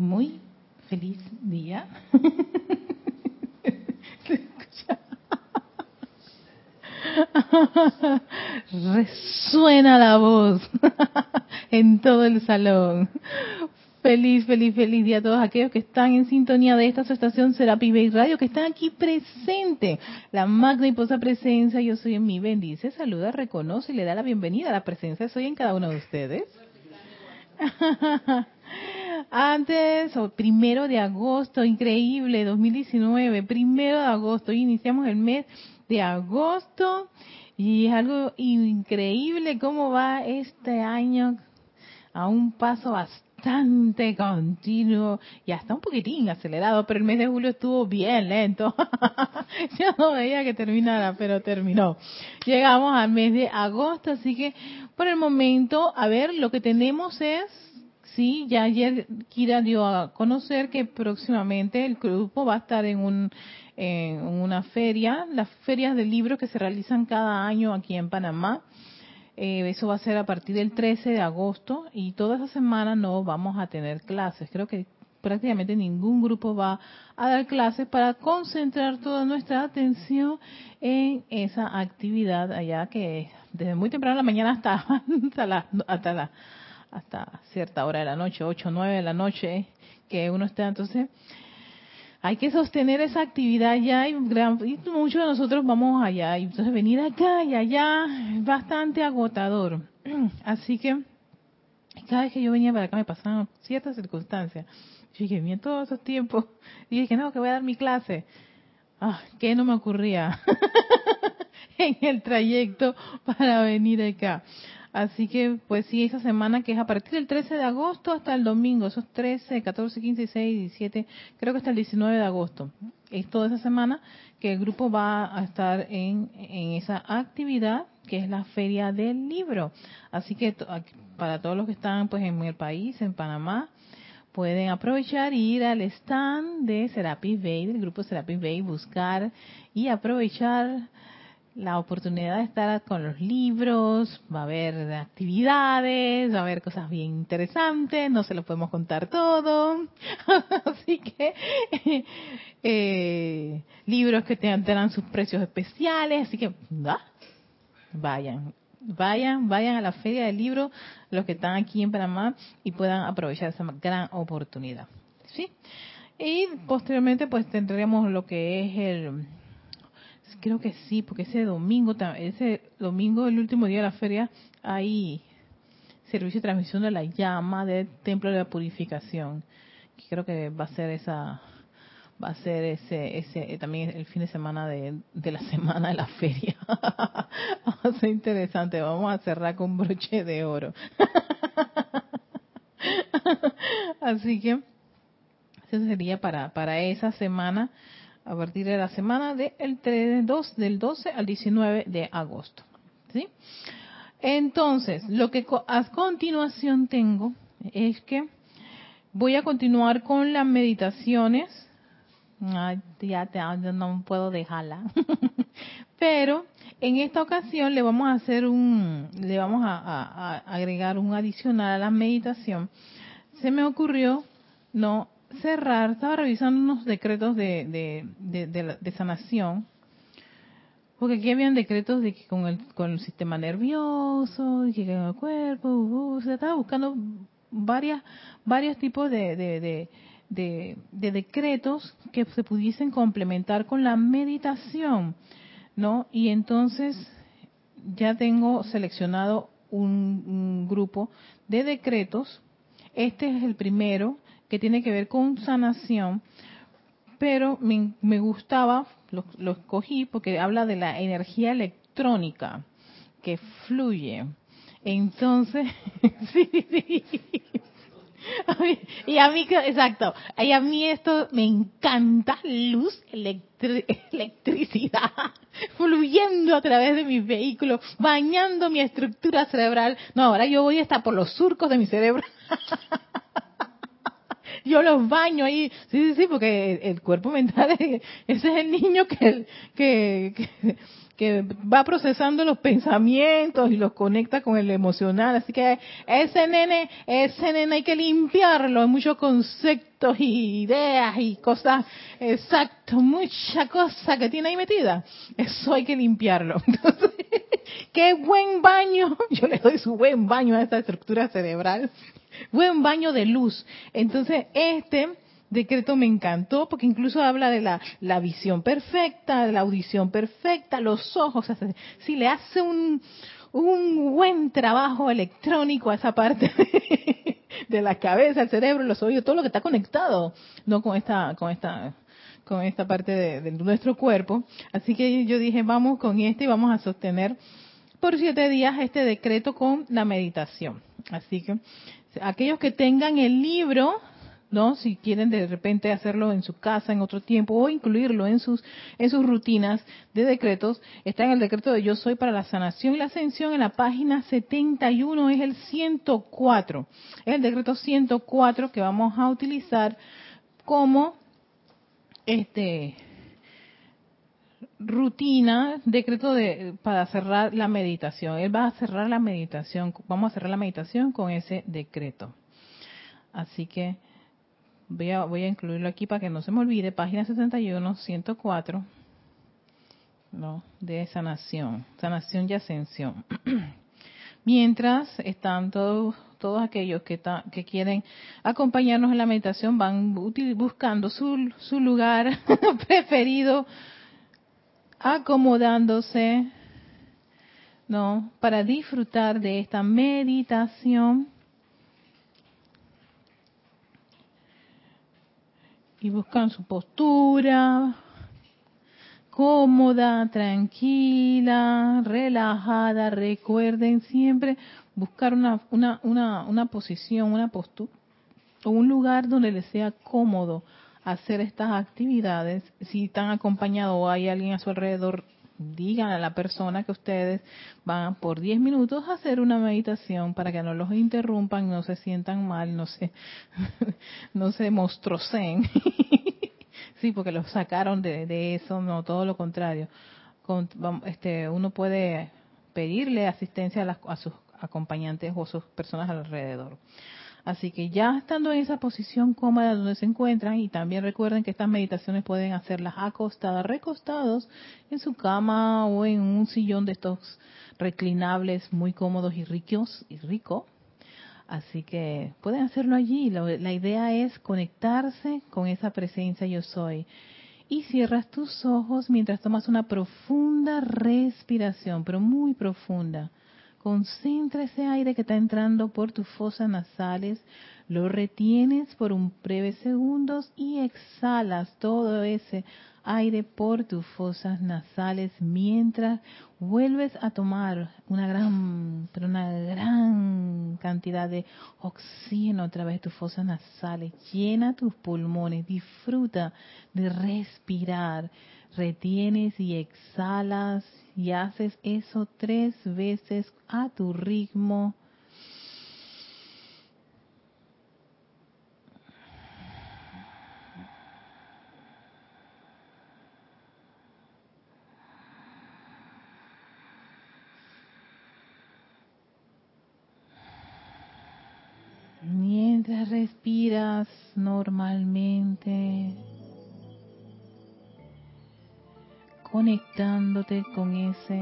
muy feliz día. Resuena la voz en todo el salón. Feliz, feliz, feliz día a todos aquellos que están en sintonía de esta estación Serapi Bay Radio, que están aquí presente. La magna y posa presencia, yo soy en mi bendice, saluda, reconoce y le da la bienvenida a la presencia, soy en cada uno de ustedes. Antes, o primero de agosto, increíble, 2019, primero de agosto, iniciamos el mes de agosto y es algo increíble cómo va este año a un paso bastante continuo y hasta un poquitín acelerado, pero el mes de julio estuvo bien lento. Yo no veía que terminara, pero terminó. Llegamos al mes de agosto, así que por el momento, a ver, lo que tenemos es Sí, ya ayer Kira dio a conocer que próximamente el grupo va a estar en, un, en una feria, las ferias de libros que se realizan cada año aquí en Panamá. Eh, eso va a ser a partir del 13 de agosto y toda esa semana no vamos a tener clases. Creo que prácticamente ningún grupo va a dar clases para concentrar toda nuestra atención en esa actividad allá que desde muy temprano en la mañana hasta, hasta la, hasta la hasta cierta hora de la noche, 8 o 9 de la noche, que uno está entonces hay que sostener esa actividad ya y, muchos de nosotros vamos allá y entonces venir acá y allá es bastante agotador. Así que cada vez que yo venía para acá me pasaban ciertas circunstancias. Yo dije, bien todos esos tiempos. Y dije, no, que voy a dar mi clase. Ah, que no me ocurría en el trayecto para venir acá. Así que, pues sí, esa semana que es a partir del 13 de agosto hasta el domingo, esos 13, 14, 15, 16, 17, creo que hasta el 19 de agosto. Es toda esa semana que el grupo va a estar en, en esa actividad que es la Feria del Libro. Así que para todos los que están pues en el país, en Panamá, pueden aprovechar y ir al stand de Serapis Bay, del grupo Serapis Bay, buscar y aprovechar la oportunidad de estar con los libros, va a haber actividades, va a haber cosas bien interesantes, no se lo podemos contar todo, así que eh, libros que tengan sus precios especiales, así que vayan, vayan, vayan a la feria del libro, los que están aquí en Panamá y puedan aprovechar esa gran oportunidad, sí. Y posteriormente pues tendremos lo que es el Creo que sí, porque ese domingo, ese domingo, el último día de la feria, hay servicio de transmisión de la llama del Templo de la Purificación. Creo que va a ser esa, va a ser ese, ese también el fin de semana de, de la semana de la feria. va a ser interesante. Vamos a cerrar con broche de oro. Así que eso sería para para esa semana a partir de la semana del 2, del 12 al 19 de agosto. ¿sí? Entonces, lo que a continuación tengo es que voy a continuar con las meditaciones. ya, no puedo dejarla. Pero en esta ocasión le vamos a hacer un, le vamos a agregar un adicional a la meditación. Se me ocurrió no cerrar, estaba revisando unos decretos de, de, sanación, porque aquí habían decretos de que con el, con el sistema nervioso, que con el cuerpo, uh, uh, se estaba buscando varias, varios tipos de, de, de, decretos que se pudiesen complementar con la meditación, ¿no? Y entonces ya tengo seleccionado un grupo de decretos. Este es el primero, que tiene que ver con sanación, pero me, gustaba, lo, escogí porque habla de la energía electrónica que fluye. Entonces, sí, sí. Y a mí, exacto, y a mí esto me encanta, luz, electricidad, fluyendo a través de mi vehículo, bañando mi estructura cerebral. No, ahora yo voy hasta por los surcos de mi cerebro. yo los baño ahí. Sí, sí, sí, porque el, cuerpo mental, ese es el niño que, que, que, va procesando los pensamientos y los conecta con el emocional. Así que ese nene, ese nene hay que limpiarlo. Hay muchos conceptos y ideas y cosas, exacto, mucha cosa que tiene ahí metida. Eso hay que limpiarlo. Entonces, qué buen baño. Yo le doy su buen baño a esta estructura cerebral buen baño de luz. Entonces, este decreto me encantó porque incluso habla de la, la visión perfecta, de la audición perfecta, los ojos. si le hace un, un buen trabajo electrónico a esa parte de la cabeza, el cerebro, los oídos, todo lo que está conectado, no con esta, con esta, con esta parte de, de nuestro cuerpo. Así que yo dije, vamos con este y vamos a sostener por siete días este decreto con la meditación. Así que aquellos que tengan el libro, ¿no? Si quieren de repente hacerlo en su casa en otro tiempo o incluirlo en sus en sus rutinas de decretos, está en el decreto de Yo soy para la sanación y la ascensión en la página 71 es el 104. Es el decreto 104 que vamos a utilizar como este rutina, decreto de, para cerrar la meditación. Él va a cerrar la meditación, vamos a cerrar la meditación con ese decreto. Así que voy a, voy a incluirlo aquí para que no se me olvide, página 61, 104, ¿no? de sanación, sanación y ascensión. Mientras están todos, todos aquellos que, que quieren acompañarnos en la meditación, van buscando su, su lugar preferido acomodándose, ¿no? Para disfrutar de esta meditación. Y buscan su postura cómoda, tranquila, relajada. Recuerden siempre buscar una, una, una, una posición, una postura o un lugar donde les sea cómodo hacer estas actividades. Si están acompañados o hay alguien a su alrededor, digan a la persona que ustedes van por 10 minutos a hacer una meditación para que no los interrumpan, no se sientan mal, no se, no se mostrocen. sí, porque los sacaron de, de, eso, no, todo lo contrario. Con, este, uno puede pedirle asistencia a, las, a sus acompañantes o sus personas alrededor. Así que ya estando en esa posición cómoda donde se encuentran, y también recuerden que estas meditaciones pueden hacerlas acostadas, recostados en su cama o en un sillón de estos reclinables muy cómodos y ricos y rico. Así que pueden hacerlo allí. La, la idea es conectarse con esa presencia yo soy. Y cierras tus ojos mientras tomas una profunda respiración, pero muy profunda Concentra ese aire que está entrando por tus fosas nasales, lo retienes por un breve segundos y exhalas todo ese aire por tus fosas nasales mientras vuelves a tomar una gran, pero una gran cantidad de oxígeno a través de tus fosas nasales. Llena tus pulmones, disfruta de respirar retienes y exhalas y haces eso tres veces a tu ritmo. Mientras respiras normalmente, conectándote con ese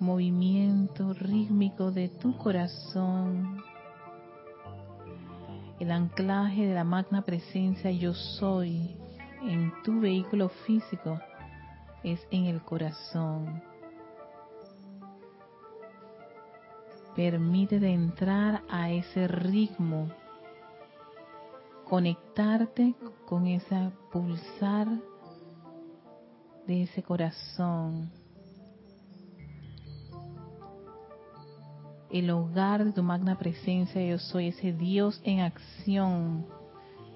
movimiento rítmico de tu corazón, el anclaje de la magna presencia yo soy en tu vehículo físico es en el corazón. Permite entrar a ese ritmo, conectarte con esa pulsar de ese corazón, el hogar de tu magna presencia, yo soy ese Dios en acción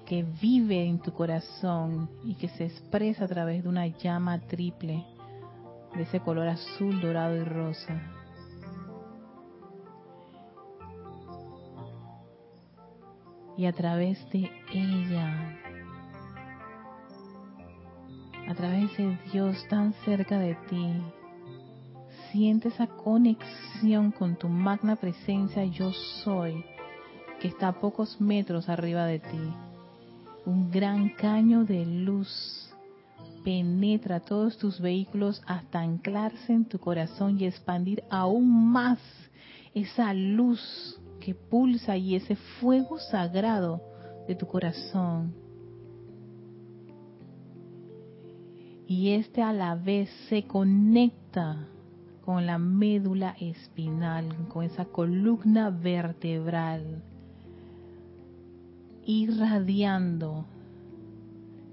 que vive en tu corazón y que se expresa a través de una llama triple de ese color azul, dorado y rosa. y a través de ella, a través de Dios tan cerca de ti, siente esa conexión con tu magna presencia yo soy, que está a pocos metros arriba de ti. Un gran caño de luz penetra todos tus vehículos hasta anclarse en tu corazón y expandir aún más esa luz que pulsa y ese fuego sagrado de tu corazón. Y este a la vez se conecta con la médula espinal, con esa columna vertebral, irradiando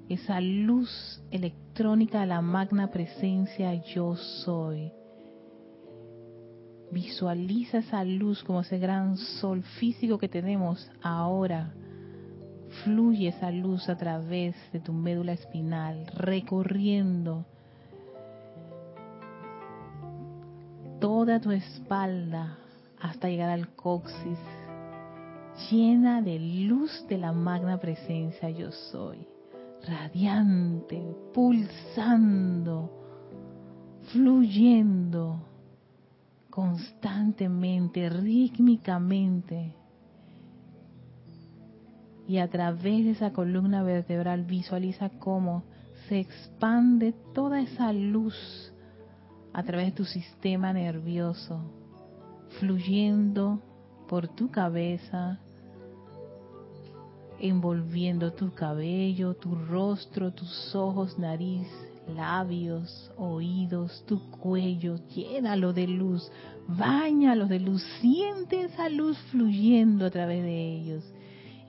esa luz electrónica de la magna presencia yo soy. Visualiza esa luz como ese gran sol físico que tenemos ahora. Fluye esa luz a través de tu médula espinal, recorriendo toda tu espalda hasta llegar al coxis, llena de luz de la magna presencia yo soy, radiante, pulsando, fluyendo constantemente, rítmicamente. Y a través de esa columna vertebral visualiza cómo se expande toda esa luz a través de tu sistema nervioso, fluyendo por tu cabeza, envolviendo tu cabello, tu rostro, tus ojos, nariz, labios, oídos, tu cuello, llénalo de luz, bañalo de luz, siente esa luz fluyendo a través de ellos,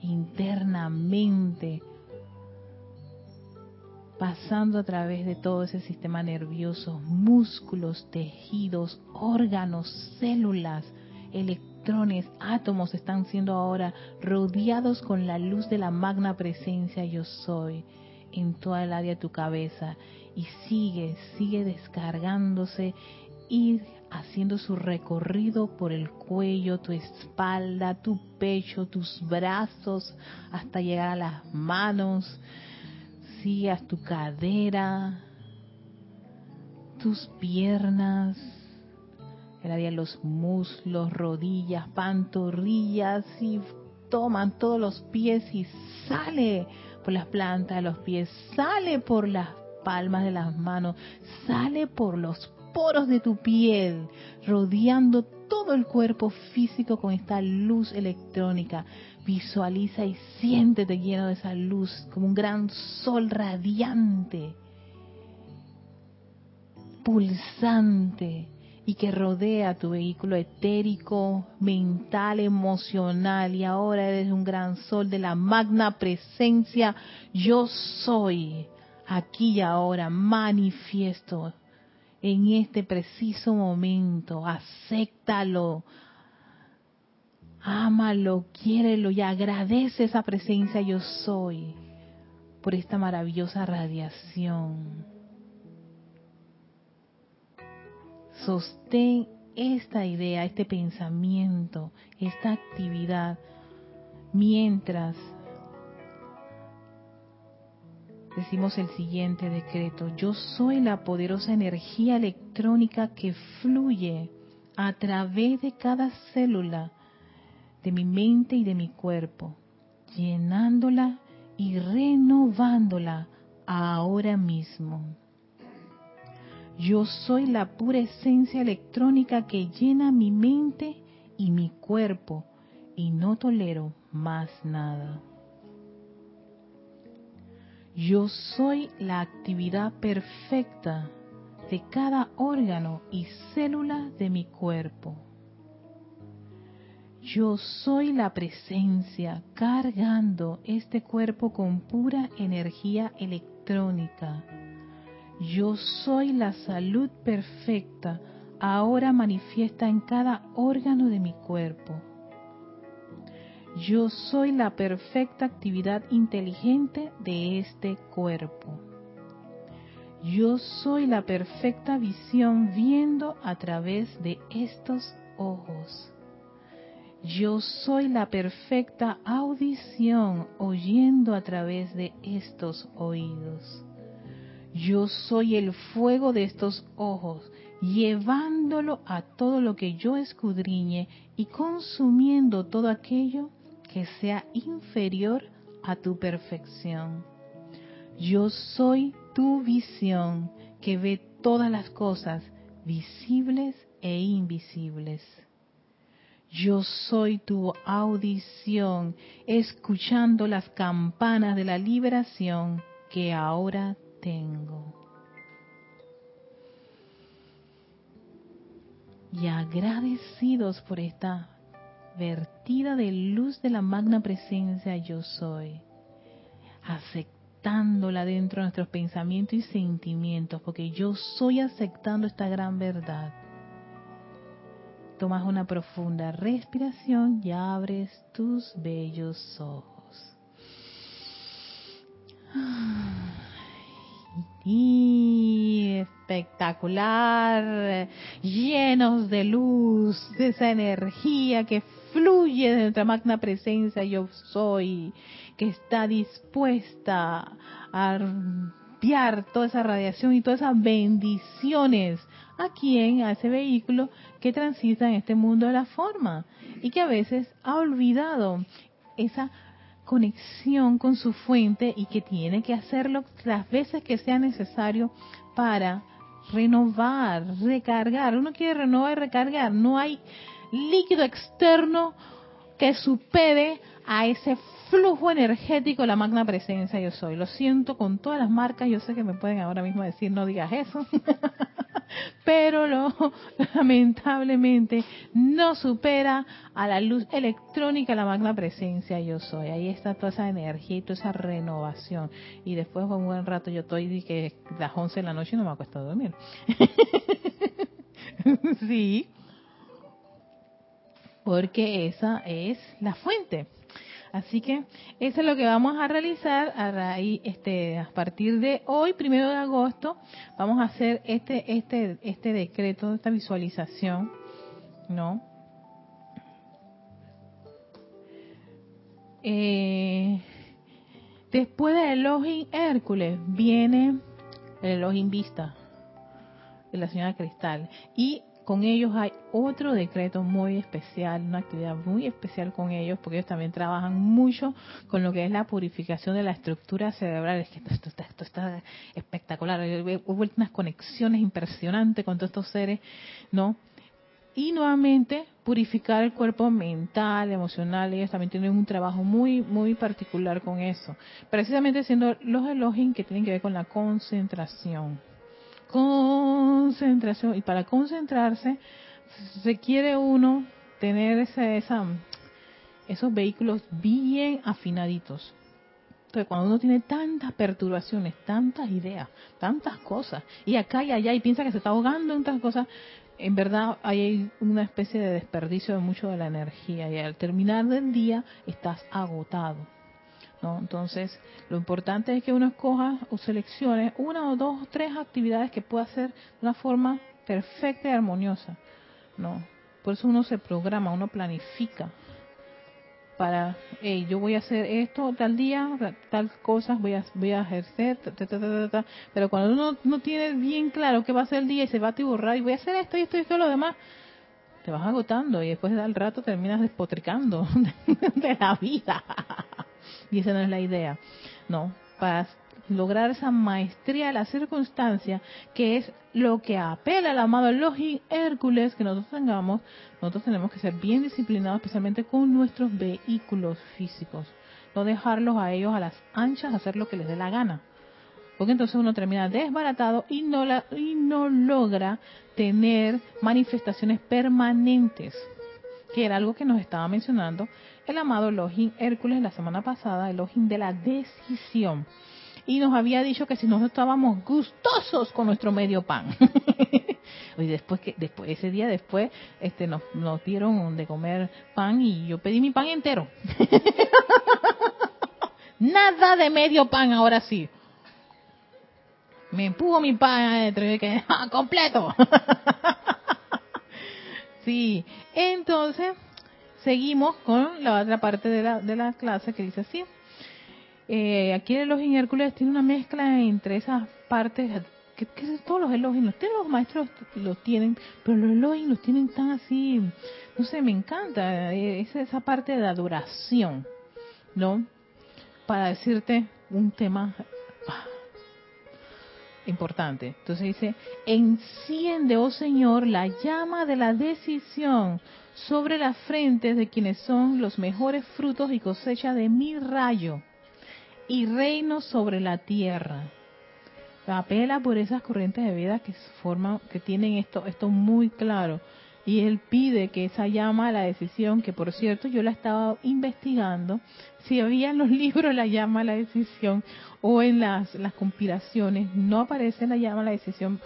internamente, pasando a través de todo ese sistema nervioso, músculos, tejidos, órganos, células, electrones, átomos están siendo ahora rodeados con la luz de la magna presencia yo soy en toda el área de tu cabeza. Y sigue, sigue descargándose y haciendo su recorrido por el cuello, tu espalda, tu pecho, tus brazos, hasta llegar a las manos, sigas tu cadera, tus piernas, el los muslos, rodillas, pantorrillas y toman todos los pies y sale por las plantas de los pies, sale por las palmas de las manos, sale por los poros de tu piel, rodeando todo el cuerpo físico con esta luz electrónica. Visualiza y siéntete lleno de esa luz como un gran sol radiante, pulsante y que rodea tu vehículo etérico, mental, emocional y ahora eres un gran sol de la magna presencia yo soy. Aquí y ahora manifiesto en este preciso momento, acéptalo, ámalo, quiérelo y agradece esa presencia yo soy por esta maravillosa radiación. Sostén esta idea, este pensamiento, esta actividad, mientras decimos el siguiente decreto, yo soy la poderosa energía electrónica que fluye a través de cada célula de mi mente y de mi cuerpo, llenándola y renovándola ahora mismo. Yo soy la pura esencia electrónica que llena mi mente y mi cuerpo y no tolero más nada. Yo soy la actividad perfecta de cada órgano y célula de mi cuerpo. Yo soy la presencia cargando este cuerpo con pura energía electrónica. Yo soy la salud perfecta ahora manifiesta en cada órgano de mi cuerpo. Yo soy la perfecta actividad inteligente de este cuerpo. Yo soy la perfecta visión viendo a través de estos ojos. Yo soy la perfecta audición oyendo a través de estos oídos. Yo soy el fuego de estos ojos, llevándolo a todo lo que yo escudriñe y consumiendo todo aquello que sea inferior a tu perfección. Yo soy tu visión que ve todas las cosas visibles e invisibles. Yo soy tu audición, escuchando las campanas de la liberación que ahora tengo. Y agradecidos por esta vertida de luz de la magna presencia yo soy, aceptándola dentro de nuestros pensamientos y sentimientos, porque yo soy aceptando esta gran verdad Tomas una profunda respiración y abres tus bellos ojos. Y espectacular, llenos de luz, de esa energía que fluye de nuestra magna presencia yo soy, que está dispuesta a enviar toda esa radiación y todas esas bendiciones a quien, a ese vehículo que transita en este mundo de la forma y que a veces ha olvidado esa conexión con su fuente y que tiene que hacerlo las veces que sea necesario para renovar, recargar. Uno quiere renovar y recargar. No hay líquido externo que supere a ese flujo energético la magna presencia yo soy. Lo siento con todas las marcas, yo sé que me pueden ahora mismo decir no digas eso, pero lo, lamentablemente no supera a la luz electrónica la magna presencia yo soy. Ahí está toda esa energía y toda esa renovación. Y después de un buen rato yo estoy que las 11 de la noche no me acuesto a dormir. sí, porque esa es la fuente. Así que eso es lo que vamos a realizar a raíz, este, a partir de hoy, primero de agosto, vamos a hacer este, este, este decreto, esta visualización, ¿no? Eh, después del Elohim Hércules viene el Elohim Vista de la señora Cristal y con ellos hay otro decreto muy especial, una actividad muy especial con ellos, porque ellos también trabajan mucho con lo que es la purificación de la estructura cerebral. Es que esto, está espectacular. Hubo unas conexiones impresionantes con todos estos seres, ¿no? Y nuevamente purificar el cuerpo mental, emocional. Ellos también tienen un trabajo muy, muy particular con eso. Precisamente siendo los elogios que tienen que ver con la concentración concentración. Y para concentrarse requiere uno tener esa, esa, esos vehículos bien afinaditos. Entonces, cuando uno tiene tantas perturbaciones, tantas ideas, tantas cosas, y acá y allá, y piensa que se está ahogando en tantas cosas, en verdad hay una especie de desperdicio de mucho de la energía, y al terminar del día estás agotado. ¿No? Entonces, lo importante es que uno escoja o seleccione una o dos o tres actividades que pueda hacer de una forma perfecta y armoniosa, ¿no? Por eso uno se programa, uno planifica para, hey, yo voy a hacer esto tal día, tal cosas voy a, voy a ejercer, pero cuando uno no tiene bien claro qué va a ser el día y se va a tiburrar y voy a hacer esto y esto y esto lo demás, te vas agotando y después de al rato terminas despotricando de la vida. Y esa no es la idea. No, para lograr esa maestría de la circunstancia, que es lo que apela al amado Hércules que nosotros tengamos, nosotros tenemos que ser bien disciplinados, especialmente con nuestros vehículos físicos. No dejarlos a ellos a las anchas, hacer lo que les dé la gana. Porque entonces uno termina desbaratado y no, la, y no logra tener manifestaciones permanentes que era algo que nos estaba mencionando el amado Elohim Hércules la semana pasada, Elohim de la decisión. Y nos había dicho que si nosotros estábamos gustosos con nuestro medio pan. y después que después ese día después este nos, nos dieron de comer pan y yo pedí mi pan entero. Nada de medio pan ahora sí. Me empujo mi pan que ah, completo. sí, entonces seguimos con la otra parte de la, de la clase que dice así. Eh, aquí el Elohim Hércules tiene una mezcla entre esas partes, que, todos los Elohim, los, los maestros los tienen, pero los Elohim los tienen tan así, no sé, me encanta, eh, es esa parte de adoración, ¿no? Para decirte un tema ah, importante. Entonces dice, enciende, oh Señor, la llama de la decisión sobre las frentes de quienes son los mejores frutos y cosecha de mi rayo y reino sobre la tierra. Apela por esas corrientes de vida que forman, que tienen esto, esto muy claro. Y él pide que esa llama a la decisión, que por cierto yo la estaba investigando, si había en los libros la llama a la decisión o en las, las compilaciones, no aparece la llama a la decisión,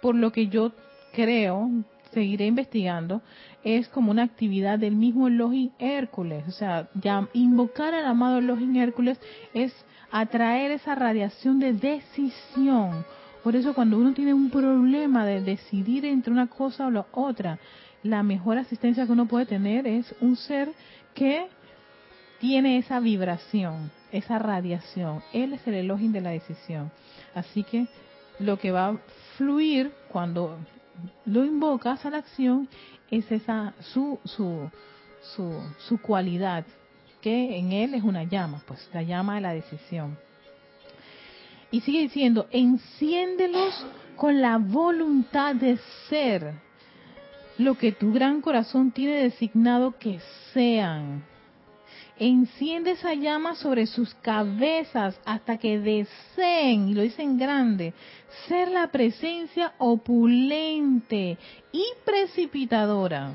por lo que yo creo, seguiré investigando, es como una actividad del mismo Elohim Hércules. O sea, ya invocar al amado Elohim Hércules es atraer esa radiación de decisión. Por eso cuando uno tiene un problema de decidir entre una cosa o la otra, la mejor asistencia que uno puede tener es un ser que tiene esa vibración, esa radiación. Él es el Elohim de la decisión. Así que lo que va a fluir cuando lo invocas a la acción es esa su su su, su cualidad que en él es una llama, pues la llama de la decisión. Y sigue diciendo, enciéndelos con la voluntad de ser lo que tu gran corazón tiene designado que sean. Enciende esa llama sobre sus cabezas hasta que deseen, y lo dicen grande, ser la presencia opulente y precipitadora.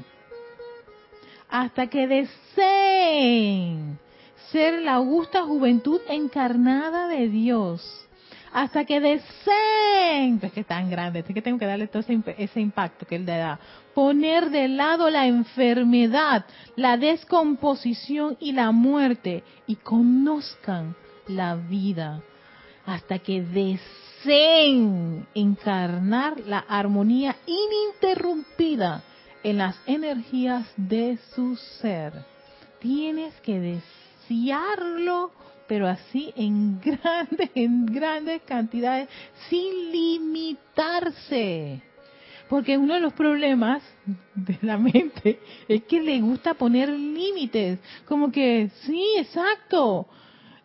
Hasta que deseen ser la augusta juventud encarnada de Dios hasta que deseen, es que es tan grande, es que tengo que darle todo ese, impacto que él le da, poner de lado la enfermedad, la descomposición y la muerte y conozcan la vida, hasta que deseen encarnar la armonía ininterrumpida en las energías de su ser. Tienes que desearlo pero así en grandes, en grandes cantidades, sin limitarse. Porque uno de los problemas de la mente es que le gusta poner límites, como que, sí, exacto.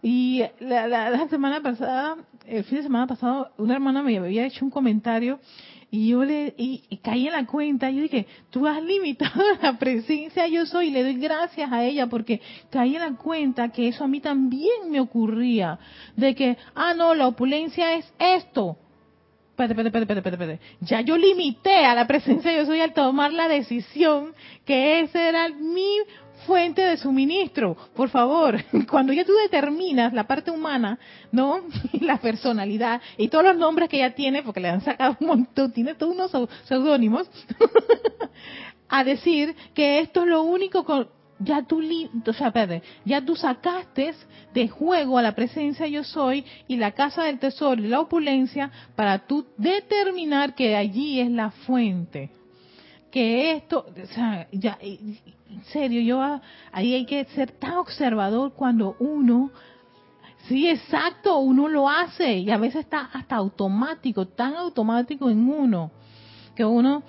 Y la, la semana pasada, el fin de semana pasado, una hermana me había hecho un comentario y yo le y, caí en la cuenta, yo dije, tú has limitado la presencia yo soy, y le doy gracias a ella porque caí en la cuenta que eso a mí también me ocurría, de que, ah, no, la opulencia es esto. Espérate, espérate, espérate. Ya yo limité a la presencia yo soy al tomar la decisión que ese era mi fuente de suministro. Por favor, cuando ya tú determinas la parte humana, ¿no? la personalidad y todos los nombres que ella tiene, porque le han sacado un montón, tiene todos unos seudónimos, a decir que esto es lo único con, ya tú, o sea, ya tú sacaste de juego a la presencia yo soy y la casa del tesoro y la opulencia para tú determinar que allí es la fuente que esto, o sea, ya, en serio, yo ahí hay que ser tan observador cuando uno, sí, exacto, uno lo hace y a veces está hasta automático, tan automático en uno, que uno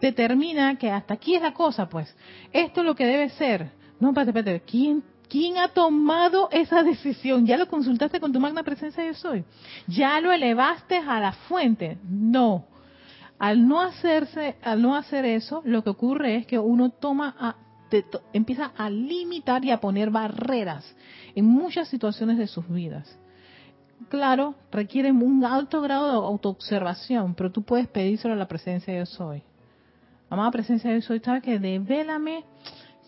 determina que hasta aquí es la cosa, pues, esto es lo que debe ser. No, espérate, espérate, ¿quién, ¿quién ha tomado esa decisión? ¿Ya lo consultaste con tu magna presencia yo soy? ¿Ya lo elevaste a la fuente? No al no hacerse, al no hacer eso, lo que ocurre es que uno toma a, empieza a limitar y a poner barreras en muchas situaciones de sus vidas. Claro, requieren un alto grado de autoobservación, pero tú puedes pedírselo a la presencia de yo soy. Amada presencia de yo soy, ¿sabes que Devélame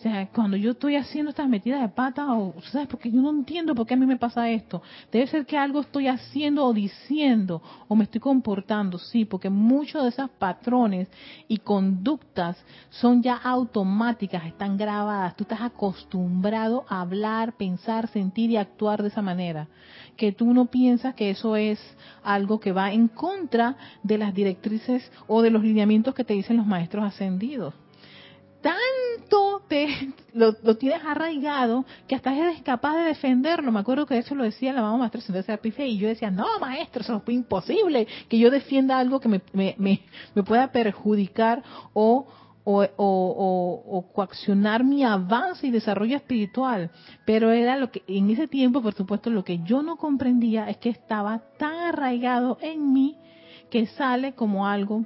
o sea, cuando yo estoy haciendo estas metidas de pata, o, ¿sabes? Porque yo no entiendo por qué a mí me pasa esto. Debe ser que algo estoy haciendo o diciendo, o me estoy comportando, sí, porque muchos de esos patrones y conductas son ya automáticas, están grabadas. Tú estás acostumbrado a hablar, pensar, sentir y actuar de esa manera. Que tú no piensas que eso es algo que va en contra de las directrices o de los lineamientos que te dicen los maestros ascendidos tanto te lo, tienes arraigado que hasta eres capaz de defenderlo. Me acuerdo que eso lo decía la mamá maestra de y yo decía, no, maestro, eso es imposible que yo defienda algo que me, me, me, pueda perjudicar o, o, o, o, coaccionar mi avance y desarrollo espiritual. Pero era lo que, en ese tiempo, por supuesto, lo que yo no comprendía es que estaba tan arraigado en mí que sale como algo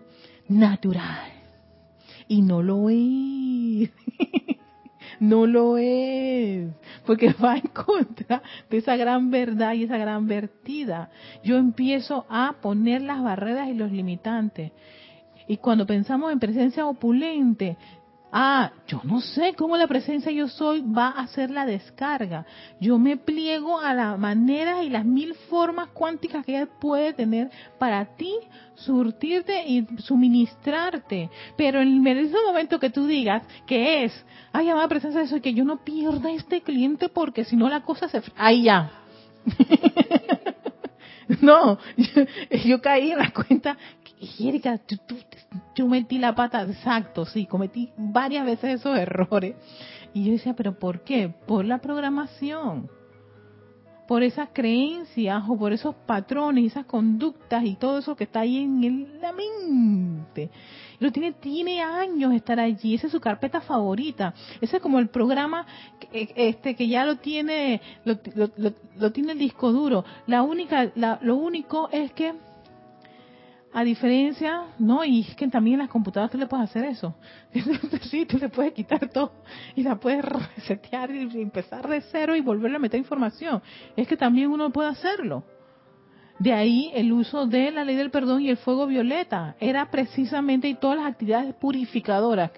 natural y no lo es. no lo es, porque va en contra de esa gran verdad y esa gran vertida. Yo empiezo a poner las barreras y los limitantes. Y cuando pensamos en presencia opulente, Ah, yo no sé cómo la presencia yo soy va a hacer la descarga. Yo me pliego a la manera y las mil formas cuánticas que ella puede tener para ti, surtirte y suministrarte. Pero en ese momento que tú digas que es, ay, amada presencia de soy, que yo no pierda este cliente porque si no la cosa se... Ahí ya. no, yo, caí en la cuenta Erika, yo metí la pata, exacto, sí, cometí varias veces esos errores. Y yo decía, pero ¿por qué? Por la programación, por esas creencias o por esos patrones, esas conductas y todo eso que está ahí en la mente. Lo tiene, tiene años estar allí, esa es su carpeta favorita. Ese es como el programa que, este, que ya lo tiene, lo, lo, tiene el disco duro. La única, lo único es que a diferencia, no, y es que también en las computadoras tú le puedes hacer eso. sí, tú le puedes quitar todo y la puedes resetear y empezar de cero y volverle a meter información. Es que también uno puede hacerlo. De ahí el uso de la ley del perdón y el fuego violeta. Era precisamente y todas las actividades purificadoras,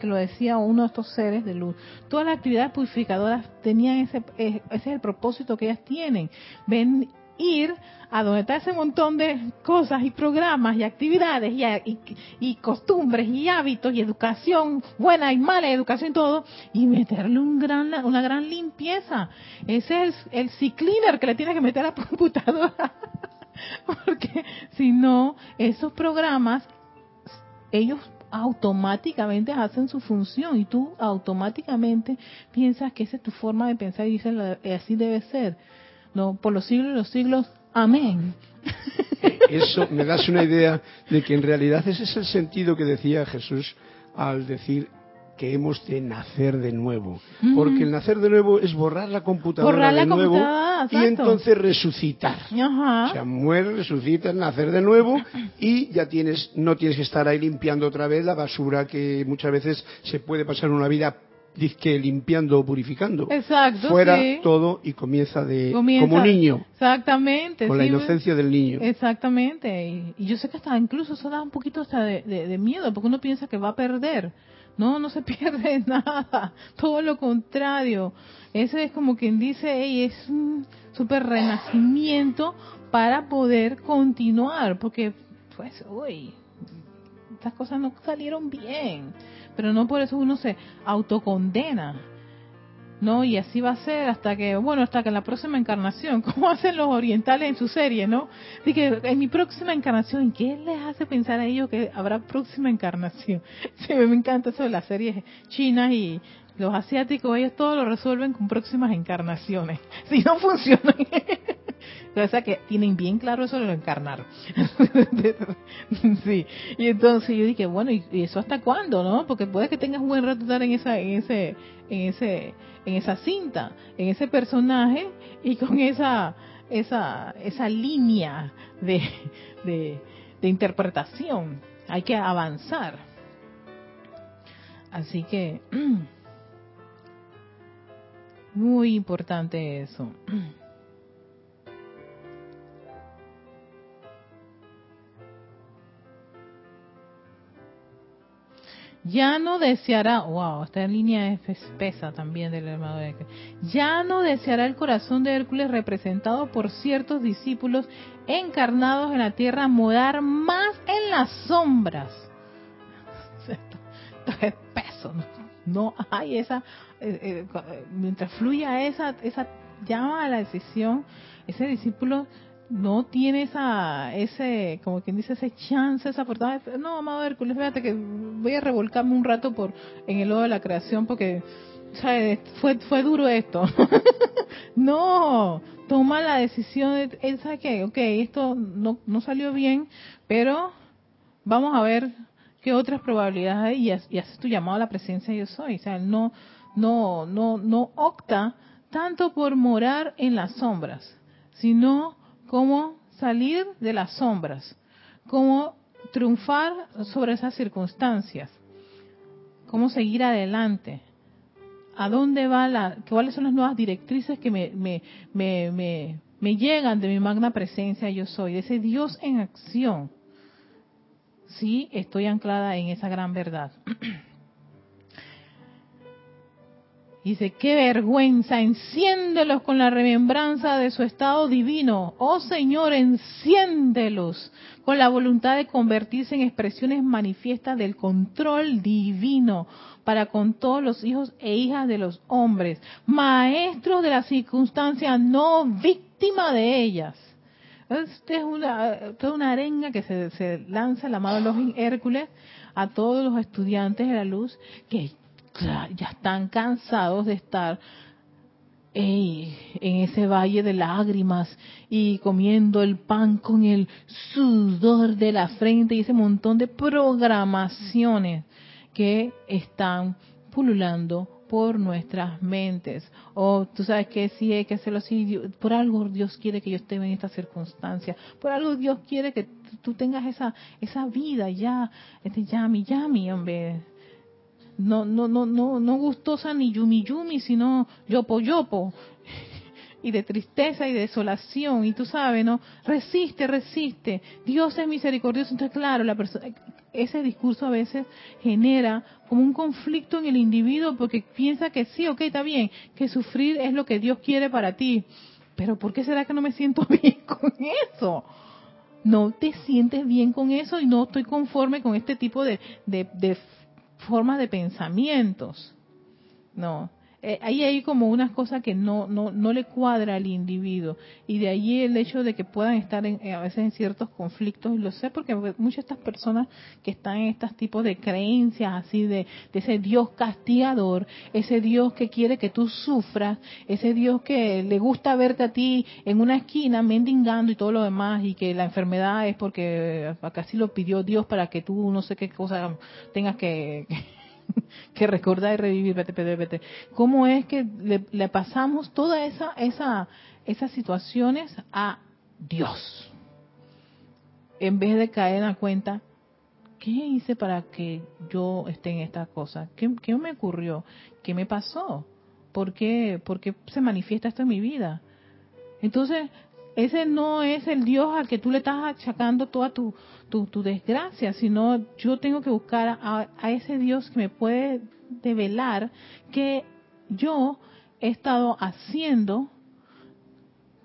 que lo decía uno de estos seres de luz. Todas las actividades purificadoras tenían ese, ese es el propósito que ellas tienen. Ven ir a donde está ese montón de cosas y programas y actividades y, costumbres y hábitos y educación buena y mala educación y todo y meterle un gran, una gran limpieza. Ese es el, el que le tiene que meter a la computadora. Porque si no, esos programas, ellos automáticamente hacen su función y tú automáticamente piensas que esa es tu forma de pensar y dices así debe ser no por los siglos de los siglos. Amén. Eh, eso me das una idea de que en realidad ese es el sentido que decía Jesús al decir que hemos de nacer de nuevo. Porque el nacer de nuevo es borrar la computadora de nuevo y entonces resucitar. O sea, mueres, resucitas, nacer de nuevo y ya tienes, no tienes que estar ahí limpiando otra vez la basura que muchas veces se puede pasar una vida que limpiando o purificando. Exacto. Fuera todo y comienza de como niño. Exactamente. Con la inocencia del niño. Exactamente. Y, yo sé que hasta incluso eso da un poquito hasta de, miedo, porque uno piensa que va a perder. No, no se pierde nada. Todo lo contrario. Ese es como quien dice, hey, es un super renacimiento para poder continuar, porque pues, uy, estas cosas no salieron bien pero no por eso uno se autocondena. ¿no? Y así va a ser hasta que, bueno, hasta que la próxima encarnación, como hacen los orientales en su serie, ¿no? Así que en mi próxima encarnación, ¿qué les hace pensar a ellos que habrá próxima encarnación? Sí, me encanta eso de las series chinas y los asiáticos, ellos todo lo resuelven con próximas encarnaciones. Si no funcionan, o sea que tienen bien claro eso de encarnar. sí. Y entonces yo dije, bueno, ¿y eso hasta cuándo, no? Porque puede que tengas un buen rato estar en esa, en ese, en ese, en esa cinta, en ese personaje y con esa, esa, esa línea de, de interpretación. Hay que avanzar. Así que muy importante eso. Ya no deseará, wow, esta línea es espesa también del hermano de. Ya no deseará el corazón de Hércules representado por ciertos discípulos encarnados en la tierra morar más en las sombras. Esto, es espeso, ¿no? hay esa, eh, eh, mientras fluya esa, esa llama a la decisión, ese discípulo no tiene esa, ese, como quien dice, ese chance, esa oportunidad. No, amado Hércules, fíjate que voy a revolcarme un rato por en el lodo de la creación porque fue fue duro esto. no, toma la decisión de, sabe que, ok, esto no, no salió bien, pero vamos a ver qué otras probabilidades hay y, y haces tu llamado a la presencia de yo soy. O sea, no, no, no, no opta tanto por morar en las sombras, sino como salir de las sombras, como triunfar sobre esas circunstancias, cómo seguir adelante, a dónde va la, cuáles son las nuevas directrices que me, me, me, me, llegan de mi magna presencia yo soy, de ese Dios en acción. Sí, estoy anclada en esa gran verdad. Dice, qué vergüenza, enciéndelos con la remembranza de su estado divino. Oh Señor, enciéndelos con la voluntad de convertirse en expresiones manifiestas del control divino para con todos los hijos e hijas de los hombres, maestros de las circunstancias, no víctima de ellas. Esta es una, toda una arenga que se, se lanza el amado Elohim Hércules a todos los estudiantes de la luz que ya están cansados de estar en ese valle de lágrimas y comiendo el pan con el sudor de la frente y ese montón de programaciones que están pululando por nuestras mentes. O tú sabes que sí hay que hacerlo así, por algo Dios quiere que yo esté en esta circunstancia, por algo Dios quiere que tú tengas esa esa vida ya, este yami yami, hombre, no, no, no, no, no gustosa ni yumi yumi, sino yopo yopo. Y de tristeza y de desolación. Y tú sabes, ¿no? Resiste, resiste. Dios es misericordioso. Entonces, claro, la persona, ese discurso a veces genera como un conflicto en el individuo porque piensa que sí, ok, está bien, que sufrir es lo que Dios quiere para ti. Pero ¿por qué será que no me siento bien con eso? No te sientes bien con eso y no estoy conforme con este tipo de, de, de formas de pensamientos. No, eh, ahí hay como unas cosas que no, no, no le cuadra al individuo. Y de ahí el hecho de que puedan estar en, a veces en ciertos conflictos, y lo sé porque muchas de estas personas que están en estos tipos de creencias así de, de ese Dios castigador, ese Dios que quiere que tú sufras, ese Dios que le gusta verte a ti en una esquina mendigando y todo lo demás, y que la enfermedad es porque acá sí lo pidió Dios para que tú no sé qué cosa tengas que que recordar y revivir, vete, vete. ¿Cómo es que le, pasamos todas esa, esa, esas situaciones a Dios? En vez de caer en la cuenta, ¿qué hice para que yo esté en esta cosa? ¿Qué, qué me ocurrió? ¿Qué me pasó? ¿Por qué, ¿Por qué se manifiesta esto en mi vida? Entonces, ese no es el Dios al que tú le estás achacando toda tu, tu, desgracia, sino yo tengo que buscar a, a, ese Dios que me puede develar que yo he estado haciendo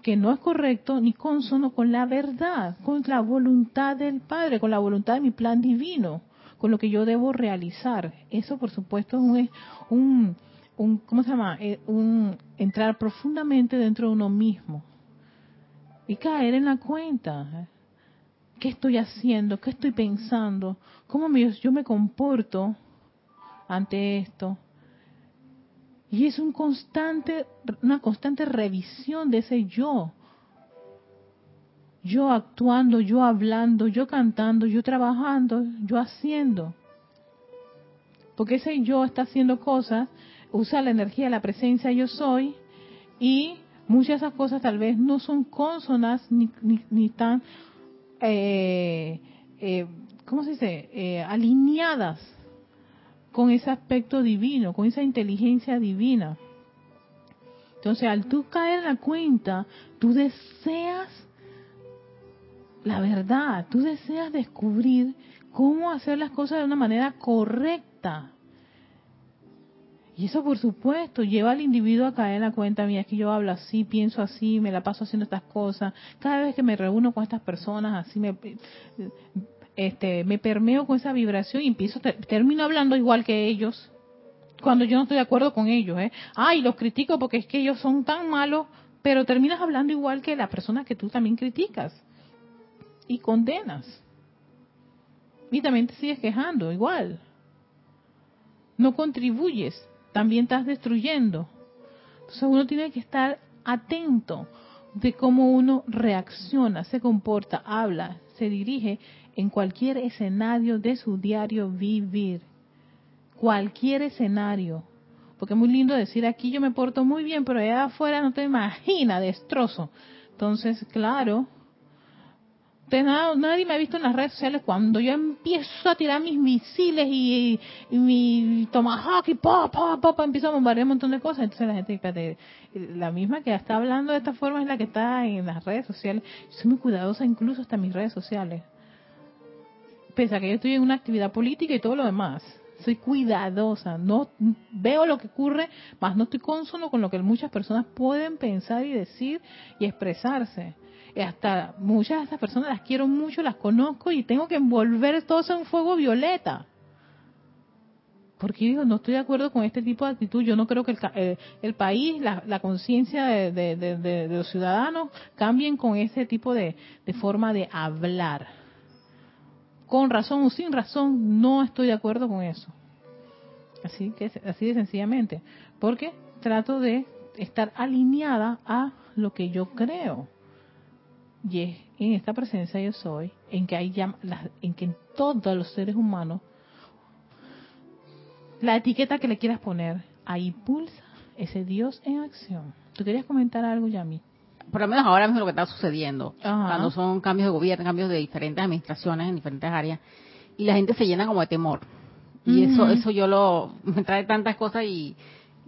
que no es correcto ni consono con la verdad, con la voluntad del Padre, con la voluntad de mi plan divino, con lo que yo debo realizar. Eso, por supuesto, es un, un ¿cómo se llama? Eh, un entrar profundamente dentro de uno mismo y caer en la cuenta. ¿Qué estoy haciendo? ¿Qué estoy pensando? ¿Cómo yo me comporto ante esto? Y es un constante, una constante revisión de ese yo. Yo actuando, yo hablando, yo cantando, yo trabajando, yo haciendo. Porque ese yo está haciendo cosas, usa la energía de la presencia yo soy y muchas de esas cosas tal vez no son consonas ni, ni, tan, eh, eh, ¿cómo se dice?, eh, alineadas con ese aspecto divino, con esa inteligencia divina. Entonces, al tú caer en la cuenta, tú deseas la verdad, tú deseas descubrir cómo hacer las cosas de una manera correcta. Y eso, por supuesto, lleva al individuo a caer en la cuenta, mía, es que yo hablo así, pienso así, me la paso haciendo estas cosas. Cada vez que me reúno con estas personas, así me, este, me permeo con esa vibración y empiezo, termino hablando igual que ellos, cuando yo no estoy de acuerdo con ellos, ¿eh? Ay, los critico porque es que ellos son tan malos, pero terminas hablando igual que la persona que tú también criticas y condenas. Y también te sigues quejando, igual. no contribuyes, también estás destruyendo. Entonces uno tiene que estar atento de cómo uno reacciona, se comporta, habla, se dirige en cualquier escenario de su diario vivir. Cualquier escenario. Porque es muy lindo decir aquí yo me porto muy bien, pero allá afuera no te imaginas, destrozo. Entonces, claro, nadie me ha visto en las redes sociales cuando yo empiezo a tirar mis misiles y, mi tomahawk y pa, pa, pa, empiezo a bombardear un montón de cosas. Entonces la gente, la misma que está hablando de esta forma es la que está en las redes sociales. Soy muy cuidadosa incluso hasta mis redes sociales. Pese a que yo estoy en una actividad política y todo lo demás. Soy cuidadosa, no veo lo que ocurre, más no estoy consono con lo que muchas personas pueden pensar y decir y expresarse hasta muchas de estas personas las quiero mucho, las conozco y tengo que envolver todo eso en fuego violeta. Porque digo, no estoy de acuerdo con este tipo de actitud. Yo no creo que el, eh, el país, la, conciencia de, los ciudadanos cambien con ese tipo de, forma de hablar. Con razón o sin razón, no estoy de acuerdo con eso. Así que así de sencillamente. Porque trato de estar alineada a lo que yo creo y en esta presencia yo soy, en que hay en que en todos los seres humanos, la etiqueta que le quieras poner, ahí pulsa ese Dios en acción. ¿Tú querías comentar algo, Yami? Por lo menos ahora mismo lo que está sucediendo, cuando son cambios de gobierno, cambios de diferentes administraciones en diferentes áreas, y la gente se llena como de temor. Y eso eso yo lo, me trae tantas cosas y,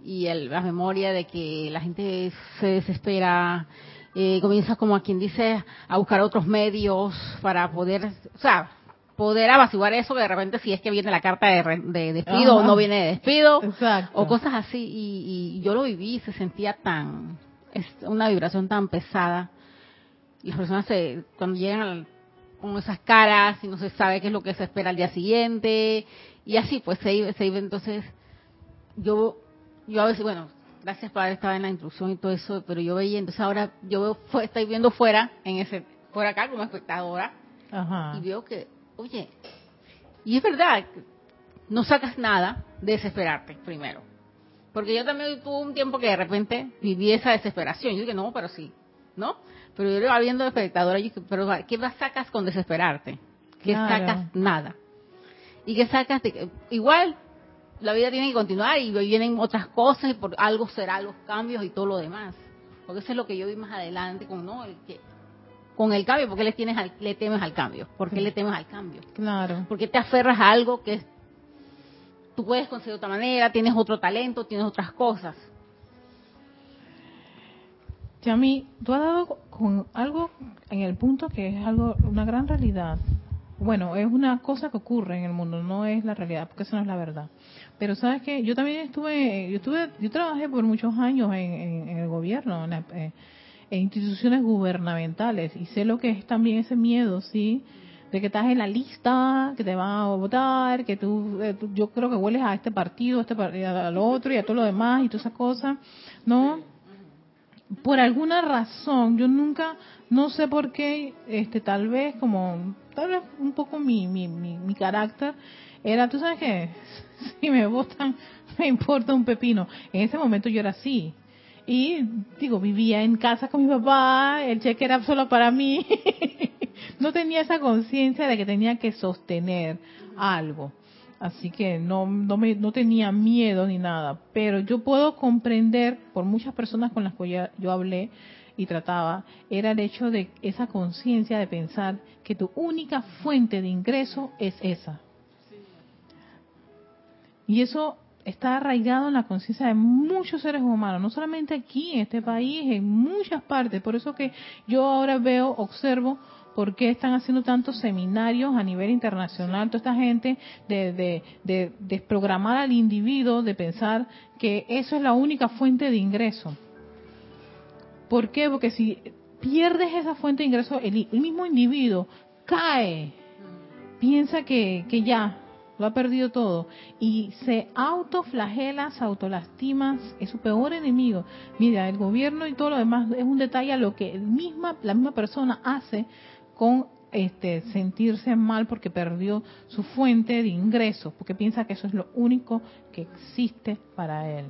y la memoria de que la gente se desespera, eh, comienza como a quien dice a buscar otros medios para poder, o sea, poder abasuar eso que de repente si es que viene la carta de, despido o no viene de despido o cosas así y, yo lo viví se sentía tan es una vibración tan pesada y las personas se cuando llegan con esas caras y no se sabe qué es lo que se espera al día siguiente y así pues se, se iba entonces yo yo a veces bueno gracias padre estaba en la instrucción y todo eso pero yo veía entonces ahora yo veo, estoy viendo fuera en ese por acá como espectadora y veo que oye y es verdad no sacas nada de desesperarte primero. Porque yo también tuve un tiempo que de repente viví esa desesperación. Yo dije no pero sí no pero yo iba viendo espectadora y dije pero qué sacas con desesperarte qué sacas nada y qué sacas de, igual la vida tiene que continuar y vienen otras cosas y por algo será los cambios y todo lo demás. Porque eso es lo que yo vi más adelante con no el que con el cambio, porque le tienes le temes al cambio? ¿Por qué le temes al cambio? Claro. Porque te aferras a algo que tú puedes conseguir de otra manera, tienes otro talento, tienes otras cosas. Yami, tú has dado con algo en el punto que es algo una gran realidad. Bueno, es una cosa que ocurre en el mundo, no es la realidad, porque eso no es la verdad. Pero sabes que yo también estuve, yo estuve, yo trabajé por muchos años en, el gobierno, eh, en, instituciones gubernamentales y sé lo que es también ese miedo, sí, de que estás en la lista, que te van a votar, que tú, eh, yo creo que hueles a este partido, a este partido, al otro y a todo lo demás y todas esas cosas, ¿no? Por alguna razón, yo nunca, no sé por qué, este, tal vez como, tal vez un poco mi, mi, mi, mi carácter, era, tú sabes qué, si me votan, me importa un pepino. En ese momento yo era así. Y digo, vivía en casa con mi papá, el cheque era solo para mí. no tenía esa conciencia de que tenía que sostener algo. Así que no, no, me, no tenía miedo ni nada. Pero yo puedo comprender, por muchas personas con las que yo hablé y trataba, era el hecho de esa conciencia de pensar que tu única fuente de ingreso es esa y eso está arraigado en la conciencia de muchos seres humanos, no solamente aquí en este país, en muchas partes. Por eso que yo ahora veo, observo por qué están haciendo tantos seminarios a nivel internacional, toda esta gente de, de, de desprogramar al individuo, de pensar que eso es la única fuente de ingreso. ¿Por qué? Porque si pierdes esa fuente de ingreso, el, mismo individuo cae, piensa que, que ya, lo ha perdido todo y se autoflagela, se autolastima, es su peor enemigo. Mira, el gobierno y todo lo demás es un detalle a lo que el misma, la misma persona hace con este, sentirse mal porque perdió su fuente de ingresos, porque piensa que eso es lo único que existe para él.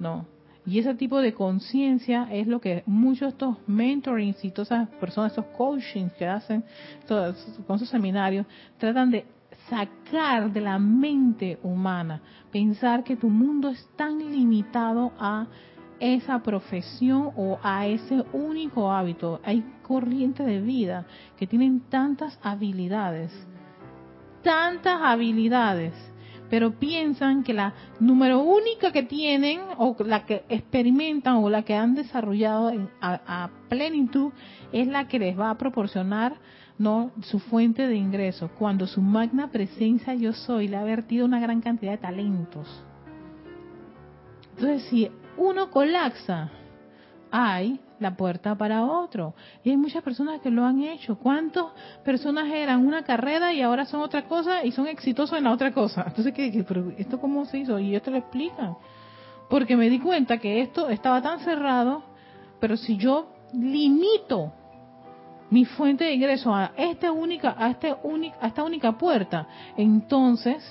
No. Y ese tipo de conciencia es lo que muchos de estos mentorings y todas esas personas, estos coachings que hacen con sus seminarios, tratan de sacar de la mente humana, pensar que tu mundo es tan limitado a esa profesión o a ese único hábito. Hay corrientes de vida que tienen tantas habilidades, tantas habilidades, pero piensan que la número única que tienen o la que experimentan o la que han desarrollado a, a plenitud es la que les va a proporcionar no su fuente de ingresos, cuando su magna presencia yo soy le ha vertido una gran cantidad de talentos. Entonces, si uno colapsa, hay la puerta para otro. Y hay muchas personas que lo han hecho. ¿Cuántas personas eran una carrera y ahora son otra cosa y son exitosos en la otra cosa? Entonces, ¿qué, ¿esto cómo se hizo? Y ellos te lo explican. Porque me di cuenta que esto estaba tan cerrado, pero si yo limito mi fuente de ingreso a esta única, a este única, a esta única puerta, entonces,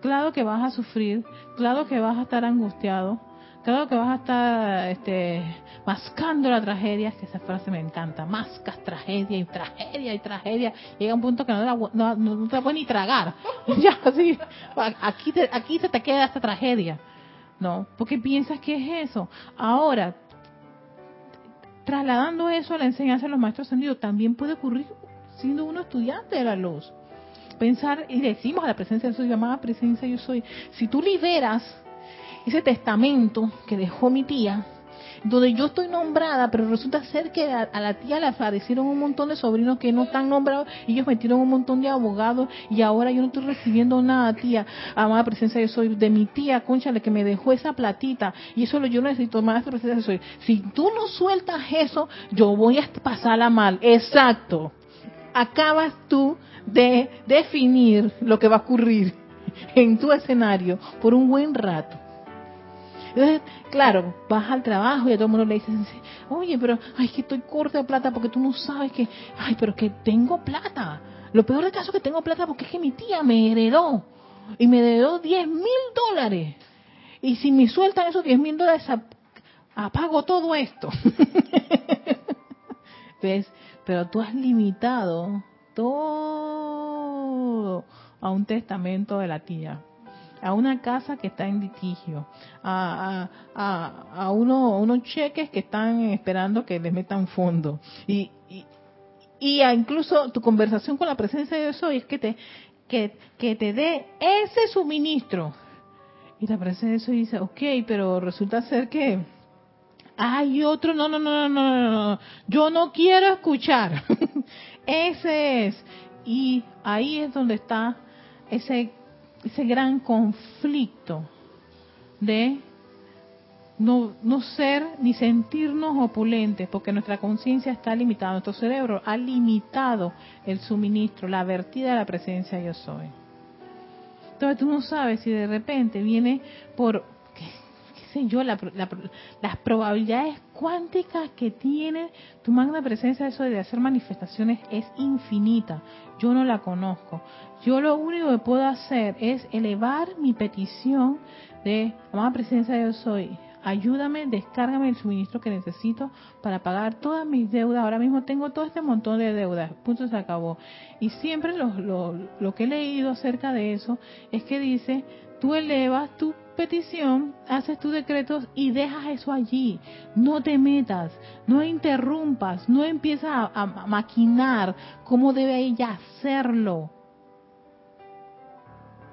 claro que vas a sufrir, claro que vas a estar angustiado, claro que vas a estar este, mascando la tragedia, que esa frase me encanta, mascas tragedia y tragedia y tragedia, llega un punto que no, te la puedes ni tragar, ya, así, aquí, aquí se te queda esta tragedia, ¿no? Porque piensas que es eso. Ahora, trasladando eso a la enseñanza de los maestros ascendidos, también puede ocurrir siendo uno estudiante de la luz. Pensar, y decimos a la presencia de su llamada presencia yo soy, si tú liberas ese testamento que dejó mi tía, donde yo estoy nombrada, pero resulta ser que a, la tía le aparecieron un montón de sobrinos que no están nombrados, y ellos metieron un montón de abogados, y ahora yo no estoy recibiendo nada, tía, amada presencia yo soy, de mi tía, conchale, que me dejó esa platita, y eso lo yo necesito, más presencia yo soy. Si tú no sueltas eso, yo voy a pasarla mal, exacto. Acabas tú de definir lo que va a ocurrir en tu escenario por un buen rato. Entonces, claro, vas al trabajo y a todo el mundo le dices, oye, pero, ay, que estoy corta de plata porque tú no sabes que, ay, pero que tengo plata. Lo peor de caso es que tengo plata porque es que mi tía me heredó y me heredó 10 mil dólares. Y si me sueltan esos 10 mil dólares, apago todo esto. ¿Ves? Pero tú has limitado todo a un testamento de la tía a una casa que está en litigio, a, a, a, uno, unos cheques que están esperando que les metan fondo. Y, y, incluso tu conversación con la presencia de Dios es que te, que, que te dé ese suministro. Y la presencia de Dios dice, ok, pero resulta ser que hay otro, no, no, no, no, no, no, yo no quiero escuchar. ese es. Y ahí es donde está ese ese gran conflicto de no, no ser ni sentirnos opulentes, porque nuestra conciencia está limitada, nuestro cerebro ha limitado el suministro, la vertida de la presencia yo soy. Entonces tú no sabes si de repente viene por, qué, sé yo, las probabilidades cuánticas que tiene tu magna presencia eso de hacer manifestaciones es infinita. Yo no la conozco. Yo lo único que puedo hacer es elevar mi petición de, amada presencia yo soy, ayúdame, descárgame el suministro que necesito para pagar todas mis deudas. Ahora mismo tengo todo este montón de deudas. Punto se acabó. Y siempre lo, lo, lo que he leído acerca de eso es que dice, tú elevas tu petición, haces tus decretos y dejas eso allí. No te metas, no interrumpas, no empiezas a, maquinar cómo debe ella hacerlo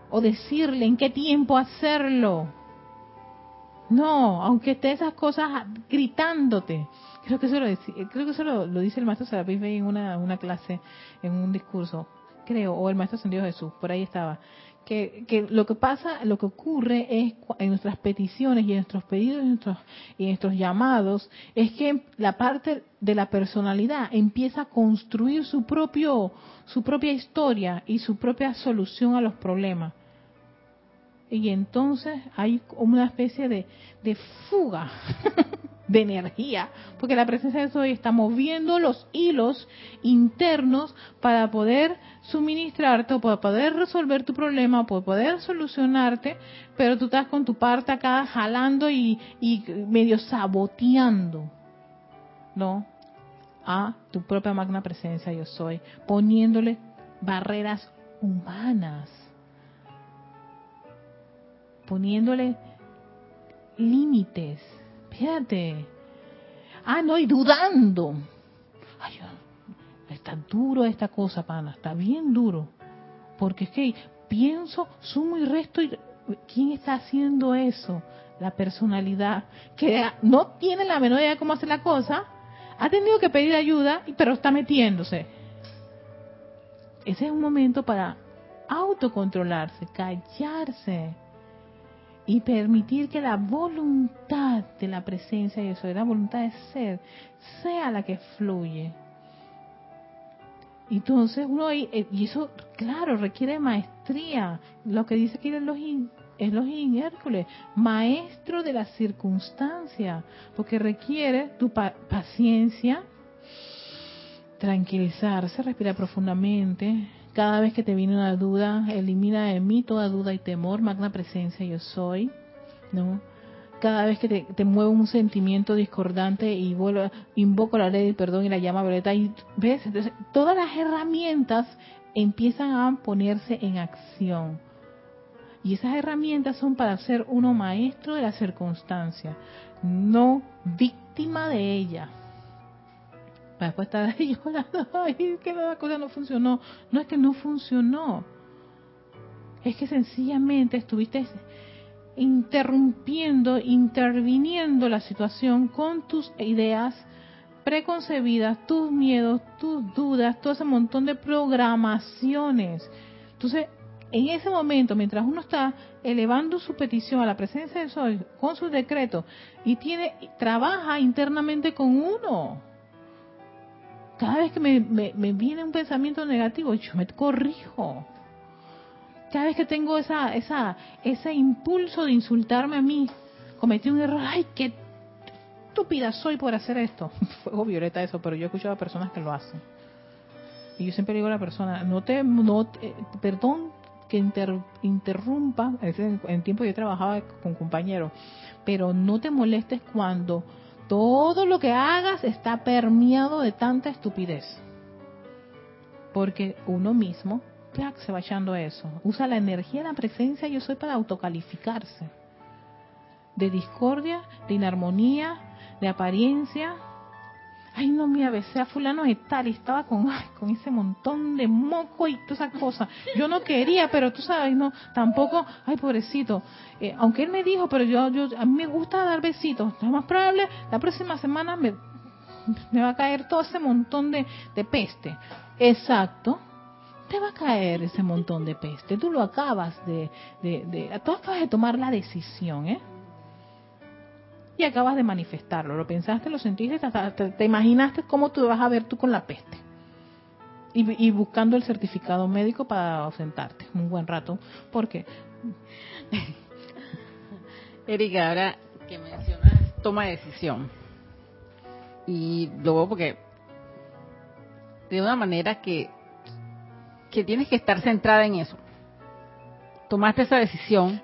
o decirle en qué tiempo hacerlo. No, aunque esté esas cosas gritándote. Creo que eso lo, creo que eso lo, dice el maestro Serapis en una, una clase, en un discurso, creo, o el maestro Ascendido Jesús, por ahí estaba. Que, que, lo que pasa, lo que ocurre es en nuestras peticiones y en nuestros pedidos y nuestros, y en nuestros llamados, es que la parte de la personalidad empieza a construir su propio, su propia historia y su propia solución a los problemas. Y entonces hay una especie de, fuga de energía, porque la presencia de Soy está moviendo los hilos internos para poder suministrarte o para poder resolver tu problema, para poder solucionarte, pero tú estás con tu parte acá jalando y, y medio saboteando, ¿no? A tu propia magna presencia yo soy, poniéndole barreras humanas, poniéndole límites. Fíjate. Ah, no, y dudando. Ay, está duro esta cosa, pana, está bien duro. Porque es que pienso, sumo y resto, y ¿quién está haciendo eso? La personalidad, que no tiene la menor idea de cómo hacer la cosa, ha tenido que pedir ayuda, pero está metiéndose. Ese es un momento para autocontrolarse, callarse y permitir que la voluntad de la presencia y de la voluntad de ser, sea la que fluye. Entonces uno eh, y eso claro requiere maestría, lo que dice aquí el Elohim, Hércules, maestro de la circunstancia, porque requiere tu paciencia, tranquilizarse, respirar profundamente, cada vez que te viene una duda, elimina de mí toda duda y temor, magna presencia yo soy, ¿no? Cada vez que te, mueve un sentimiento discordante y vuelvo, invoco la ley del perdón y la llama violeta y ves, entonces todas las herramientas empiezan a ponerse en acción. Y esas herramientas son para ser uno maestro de la circunstancia, no víctima de ella para después estar ahí llorando, ay, que la cosa no funcionó. No es que no funcionó, es que sencillamente estuviste interrumpiendo, interviniendo la situación con tus ideas preconcebidas, tus miedos, tus dudas, todo ese montón de programaciones. Entonces, en ese momento, mientras uno está elevando su petición a la presencia del sol con su decreto y tiene trabaja internamente con uno, cada vez que me, viene un pensamiento negativo, yo me corrijo. Cada vez que tengo esa, esa, ese impulso de insultarme a mí, cometí un error, ay, qué estúpida soy por hacer esto. Fuego violeta eso, pero yo he escuchado a personas que lo hacen. Y yo siempre digo a la persona, no te, no perdón que interrumpa, en, en tiempo yo trabajaba con compañeros, pero no te molestes cuando todo lo que hagas está permeado de tanta estupidez. Porque uno mismo se va echando eso. Usa la energía la presencia yo soy para autocalificarse. De discordia, de inarmonía, de apariencia, ay no, mira, besé a fulano de tal y estaba con, con ese montón de moco y todas esas cosas. Yo no quería, pero tú sabes, no, tampoco, ay pobrecito, eh, aunque él me dijo, pero yo, yo, a mí me gusta dar besitos, lo más probable, la próxima semana me, me va a caer todo ese montón de, de peste. Exacto, te va a caer ese montón de peste. Tú lo acabas de, de, de, tú acabas de tomar la decisión, ¿eh? Y acabas de manifestarlo. Lo pensaste, lo sentiste, te, imaginaste cómo tú vas a ver tú con la peste. Y, y, buscando el certificado médico para ausentarte un buen rato. porque Erika, ahora que mencionas toma de decisión. Y luego porque de una manera que, que tienes que estar centrada en eso. Tomaste esa decisión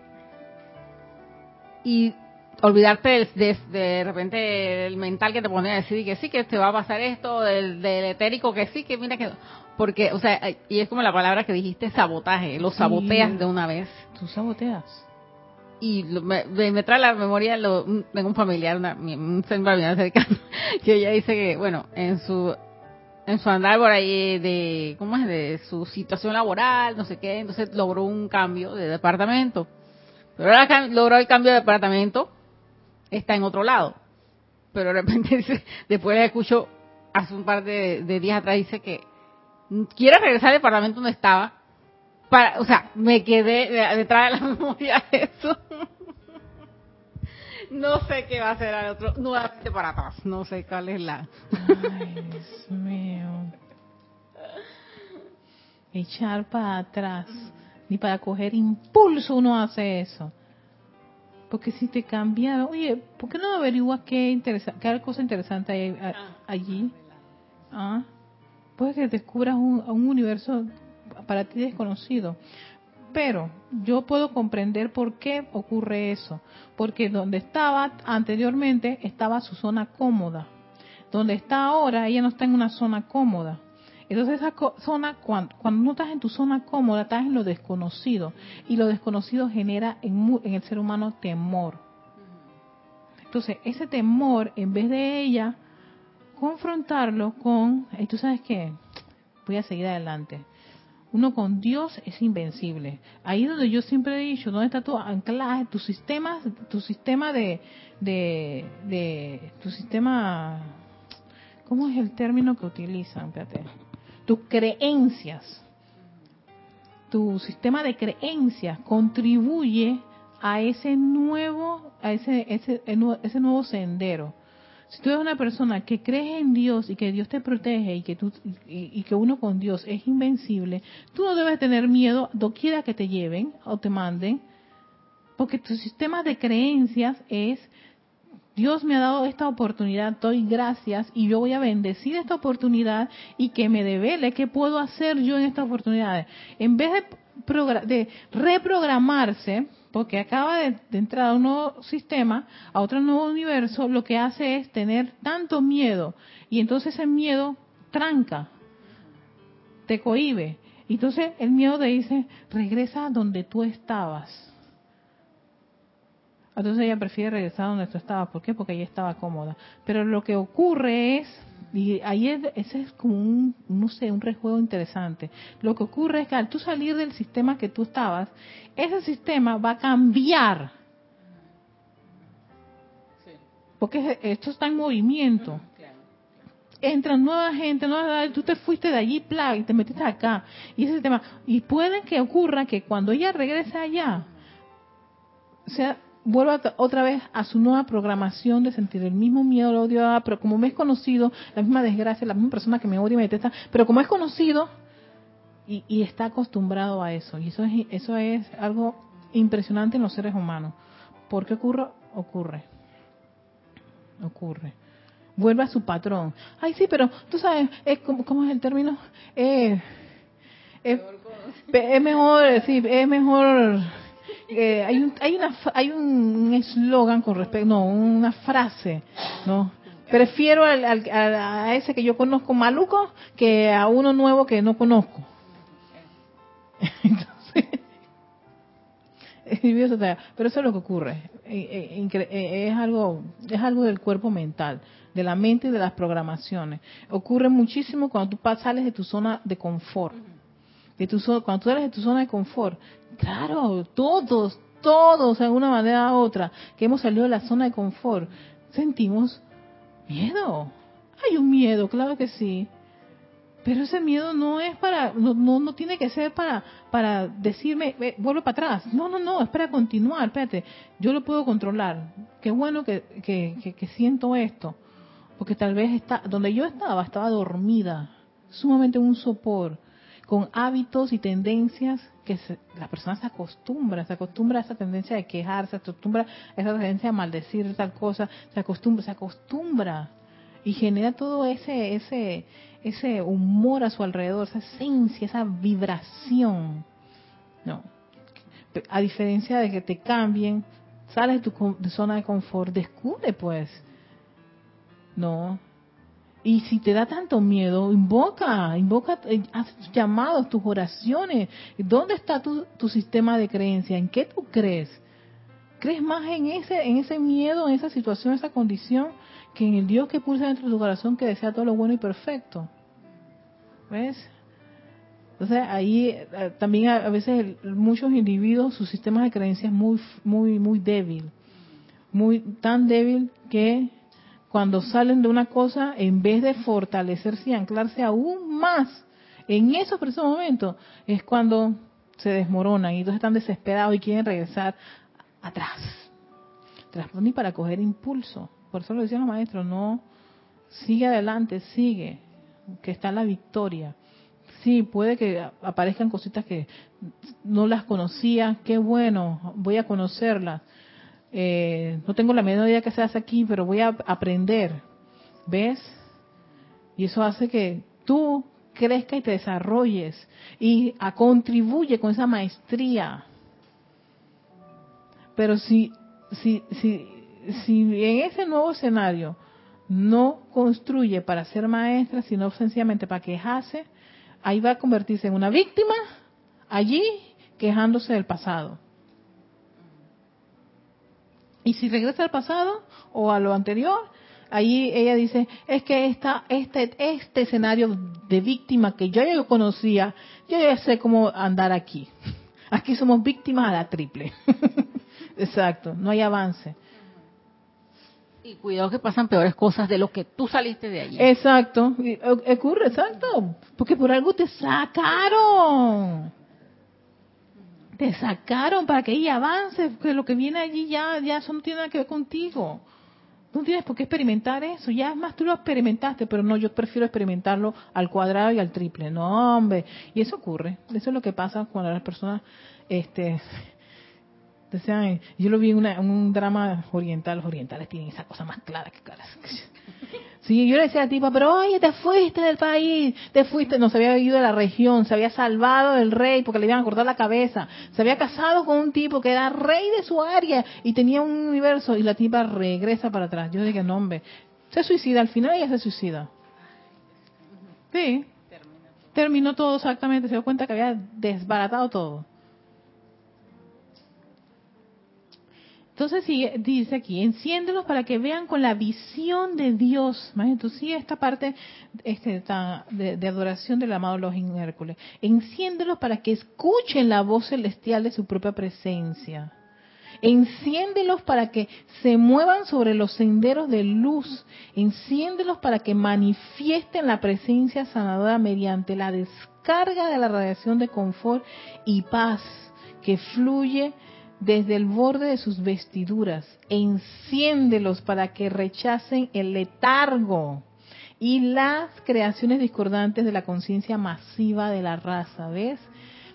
y olvidarte de, de, repente el mental que te pone a decir que sí, que te va a pasar esto, del, etérico que sí, que mira que... Porque, o sea, y es como la palabra que dijiste, sabotaje, lo saboteas de una vez. Tú saboteas. Y me, me, trae la memoria, lo, tengo un familiar, una, un familiar cercano, que ella dice que, bueno, en su en su andar por ahí de, ¿cómo es? De su situación laboral, no sé qué, entonces logró un cambio de departamento. Pero ahora logró el cambio de departamento está en otro lado. Pero de repente, después le escucho, hace un par de, días atrás, dice que quiere regresar al departamento donde estaba. Para, o sea, me quedé detrás de la memoria de eso. No sé qué va a hacer al otro, nuevamente para atrás. No sé cuál es la. Ay, Dios mío. Echar para atrás. Ni para coger impulso uno hace eso. Porque si te cambia, oye, ¿por qué no averiguas qué, interesa, qué cosa interesante hay ah, allí? ¿Ah? Puede que descubras un, un universo para ti desconocido. Pero yo puedo comprender por qué ocurre eso. Porque donde estaba anteriormente estaba su zona cómoda. Donde está ahora, ella no está en una zona cómoda. Entonces esa zona, cuando, cuando no estás en tu zona cómoda, estás en lo desconocido. Y lo desconocido genera en, en el ser humano temor. Entonces ese temor, en vez de ella confrontarlo con, ¿y tú sabes qué? Voy a seguir adelante. Uno con Dios es invencible. Ahí donde yo siempre he dicho, ¿dónde está tu anclaje, tu sistema, tu sistema de, de, de tu sistema, ¿cómo es el término que utilizan? Espérate tus creencias, tu sistema de creencias contribuye a ese nuevo, a ese, ese, ese nuevo sendero. Si tú eres una persona que crees en Dios y que Dios te protege y que tú y, que uno con Dios es invencible, tú no debes tener miedo doquiera que te lleven o te manden, porque tu sistema de creencias es Dios me ha dado esta oportunidad, doy gracias y yo voy a bendecir esta oportunidad y que me devele qué puedo hacer yo en esta oportunidad. En vez de, reprogramarse, porque acaba de, entrar a un nuevo sistema, a otro nuevo universo, lo que hace es tener tanto miedo y entonces ese miedo tranca, te cohibe. Entonces el miedo te dice, regresa donde tú estabas entonces ella prefiere regresar donde tú estabas. ¿Por qué? Porque ella estaba cómoda. Pero lo que ocurre es, y ahí es, ese es como un, no sé, un rejuego interesante. Lo que ocurre es que al tú salir del sistema que tú estabas, ese sistema va a cambiar. Porque esto está en movimiento. Entra nueva gente, nueva, tú te fuiste de allí, y te metiste acá. Y ese sistema, y puede que ocurra que cuando ella regrese allá, sea vuelva otra vez a su nueva programación de sentir el mismo miedo, el odio, ah, pero como me es conocido, la misma desgracia, la misma persona que me odia y me detesta, pero como es conocido y, está acostumbrado a eso, y eso es, eso es algo impresionante en los seres humanos. ¿Por qué ocurre? Ocurre. Ocurre. Vuelve a su patrón. Ay, sí, pero tú sabes, es ¿cómo, es el término? Eh, es, es mejor, sí, es mejor eh, hay un hay una hay un eslogan con respecto no una frase no prefiero al, a ese que yo conozco maluco que a uno nuevo que no conozco. Entonces pero eso es lo que ocurre. Eh, eh, es algo es algo del cuerpo mental de la mente y de las programaciones. Ocurre muchísimo cuando tú sales de tu zona de confort de tu cuando tú sales de tu zona de confort Claro, todos, todos de alguna manera u otra que hemos salido de la zona de confort, sentimos miedo. Hay un miedo, claro que sí. Pero ese miedo no es para, no, no, tiene que ser para, para decirme, vuelvo para atrás. No, no, no, es para continuar, espérate, yo lo puedo controlar. Qué bueno que, que, que siento esto. Porque tal vez está, donde yo estaba, estaba dormida, sumamente un sopor con hábitos y tendencias que la persona se acostumbra, se acostumbra a esa tendencia de quejarse, se acostumbra a esa tendencia de maldecir tal cosa, se acostumbra, se acostumbra y genera todo ese ese ese humor a su alrededor, esa esencia, esa vibración. No. A diferencia de que te cambien, sales de tu zona de confort, descubre pues. No, y si te da tanto miedo, invoca, invoca, eh, haz tus llamados, tus oraciones. ¿Dónde está tu, tu sistema de creencia? ¿En qué tú crees? ¿Crees más en ese, en ese miedo, en esa situación, esa condición, que en el Dios que pulsa dentro de tu corazón que desea todo lo bueno y perfecto? ¿Ves? Entonces ahí eh, también a, veces muchos individuos su sistema de creencia es muy muy muy débil, muy tan débil que cuando salen de una cosa, en vez de fortalecerse y anclarse aún más en esos precisos momentos, es cuando se desmoronan y entonces están desesperados y quieren regresar atrás. Ni para coger impulso. Por eso lo decían los maestros, no, sigue adelante, sigue, que está la victoria. Sí, puede que aparezcan cositas que no las conocía, qué bueno, voy a conocerlas eh, no tengo la menor idea que se hace aquí, pero voy a aprender. ¿Ves? Y eso hace que tú crezcas y te desarrolles y a contribuye con esa maestría. Pero si, si, si, si en ese nuevo escenario no construye para ser maestra, sino sencillamente para quejarse, ahí va a convertirse en una víctima allí quejándose del pasado. Y si regresa al pasado o a lo anterior, ahí ella dice, es que esta, este, este escenario de víctima que yo ya conocía, yo ya sé cómo andar aquí. Aquí somos víctimas a la triple. Exacto, no hay avance. Y cuidado que pasan peores cosas de lo que tú saliste de allí. Exacto, ocurre, exacto. Porque por algo te sacaron. Te sacaron para que ella avance, que lo que viene allí ya, ya eso no tiene nada que ver contigo. No tienes por qué experimentar eso. Ya es más, tú lo experimentaste, pero no, yo prefiero experimentarlo al cuadrado y al triple. No, hombre. Y eso ocurre. Eso es lo que pasa cuando las personas este, yo lo vi en, un drama oriental, los orientales tienen esa cosa más clara que caras. Sí, yo le decía a la tipa, pero oye, te fuiste del país, te fuiste, no se había ido de la región, se había salvado del rey porque le iban a cortar la cabeza, se había casado con un tipo que era rey de su área y tenía un universo y la tipa regresa para atrás. Yo dije, no hombre, se suicida, al final ella se suicida. Sí, terminó todo exactamente, se dio cuenta que había desbaratado todo. Entonces dice aquí, enciéndelos para que vean con la visión de Dios. Entonces sí, esta parte este, de, adoración del amado Login Hércules. Enciéndelos para que escuchen la voz celestial de su propia presencia. Enciéndelos para que se muevan sobre los senderos de luz. Enciéndelos para que manifiesten la presencia sanadora mediante la descarga de la radiación de confort y paz que fluye desde el borde de sus vestiduras, enciéndelos para que rechacen el letargo y las creaciones discordantes de la conciencia masiva de la raza, ¿ves?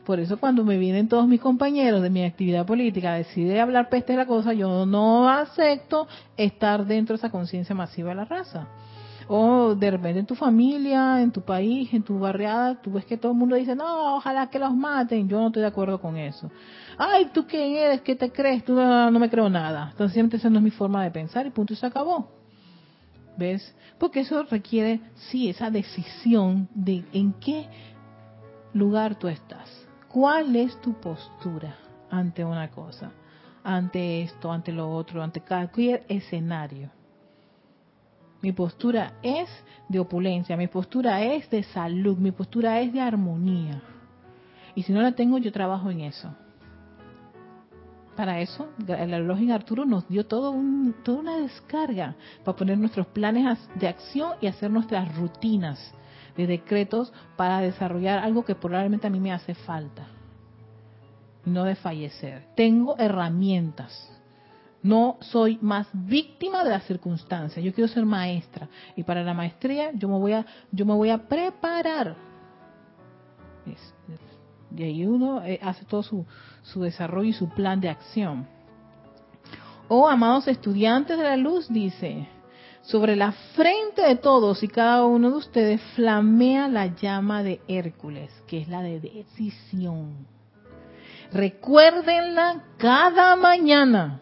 Por eso cuando me vienen todos mis compañeros de mi actividad política a decir hablar peste de la cosa, yo no acepto estar dentro de esa conciencia masiva de la raza. O de repente en tu familia, en tu país, en tu barriada, tú ves que todo el mundo dice, no, ojalá que los maten. Yo no estoy de acuerdo con eso ay, ¿tú quién eres? ¿Qué te crees? Tú no, me creo nada. Entonces, siempre esa no es mi forma de pensar y punto, y se acabó. ¿Ves? Porque eso requiere, sí, esa decisión de en qué lugar tú estás. ¿Cuál es tu postura ante una cosa? Ante esto, ante lo otro, ante cualquier escenario. Mi postura es de opulencia, mi postura es de salud, mi postura es de armonía. Y si no la tengo, yo trabajo en eso para eso, el reloj en Arturo nos dio todo un, toda una descarga para poner nuestros planes de acción y hacer nuestras rutinas de decretos para desarrollar algo que probablemente a mí me hace falta. No de fallecer. Tengo herramientas. No soy más víctima de las circunstancias. Yo quiero ser maestra. Y para la maestría yo me voy a, yo me voy a preparar. Y ahí uno eh, hace todo su, su desarrollo y su plan de acción. Oh, amados estudiantes de la luz, dice, sobre la frente de todos y cada uno de ustedes flamea la llama de Hércules, que es la de decisión. Recuérdenla cada mañana.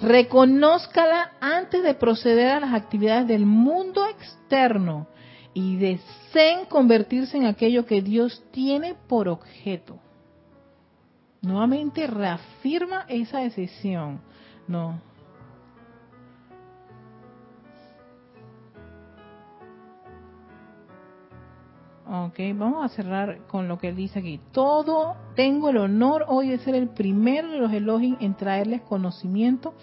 Reconózcala antes de proceder a las actividades del mundo externo y deseen convertirse en aquello que Dios tiene por objeto. Nuevamente reafirma esa decisión. No. Ok, vamos a cerrar con lo que él dice aquí. Todo, tengo el honor hoy de ser el primero de los elogios en traerles conocimiento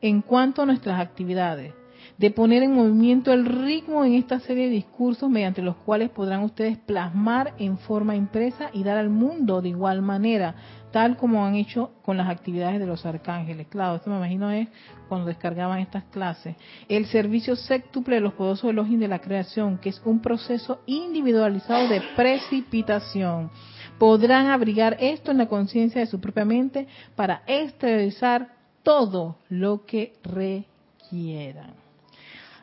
en cuanto a nuestras actividades de poner en movimiento el ritmo en esta serie de discursos mediante los cuales podrán ustedes plasmar en forma impresa y dar al mundo de igual manera, tal como han hecho con las actividades de los arcángeles. Claro, esto me imagino es cuando descargaban estas clases. El servicio séptuple de los poderosos elogios de la creación, que es un proceso individualizado de precipitación. Podrán abrigar esto en la conciencia de su propia mente para exteriorizar todo lo que requieran.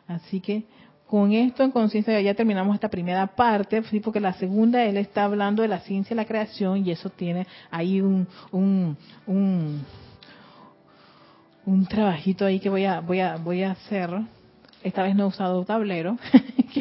Así que con esto en conciencia ya terminamos esta primera parte, porque la segunda él está hablando de la ciencia y la creación y eso tiene ahí un, un, un, trabajito ahí que voy a, voy a, voy a hacer. Esta vez no he usado tablero,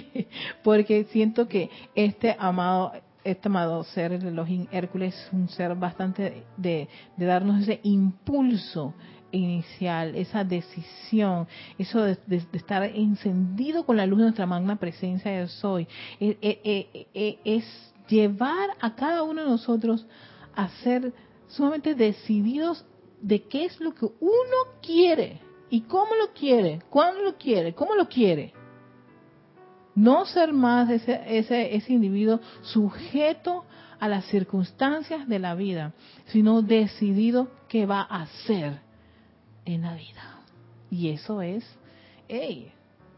porque siento que este amado este amado ser, el Elohim Hércules, es un ser bastante de, darnos ese impulso inicial, esa decisión, eso de, estar encendido con la luz de nuestra magna presencia de soy, e, e, e, es llevar a cada uno de nosotros a ser sumamente decididos de qué es lo que uno quiere y cómo lo quiere, cuándo lo quiere, cómo lo quiere. No ser más ese, ese, ese individuo sujeto a las circunstancias de la vida, sino decidido qué va a hacer en la vida. Y eso es, hey,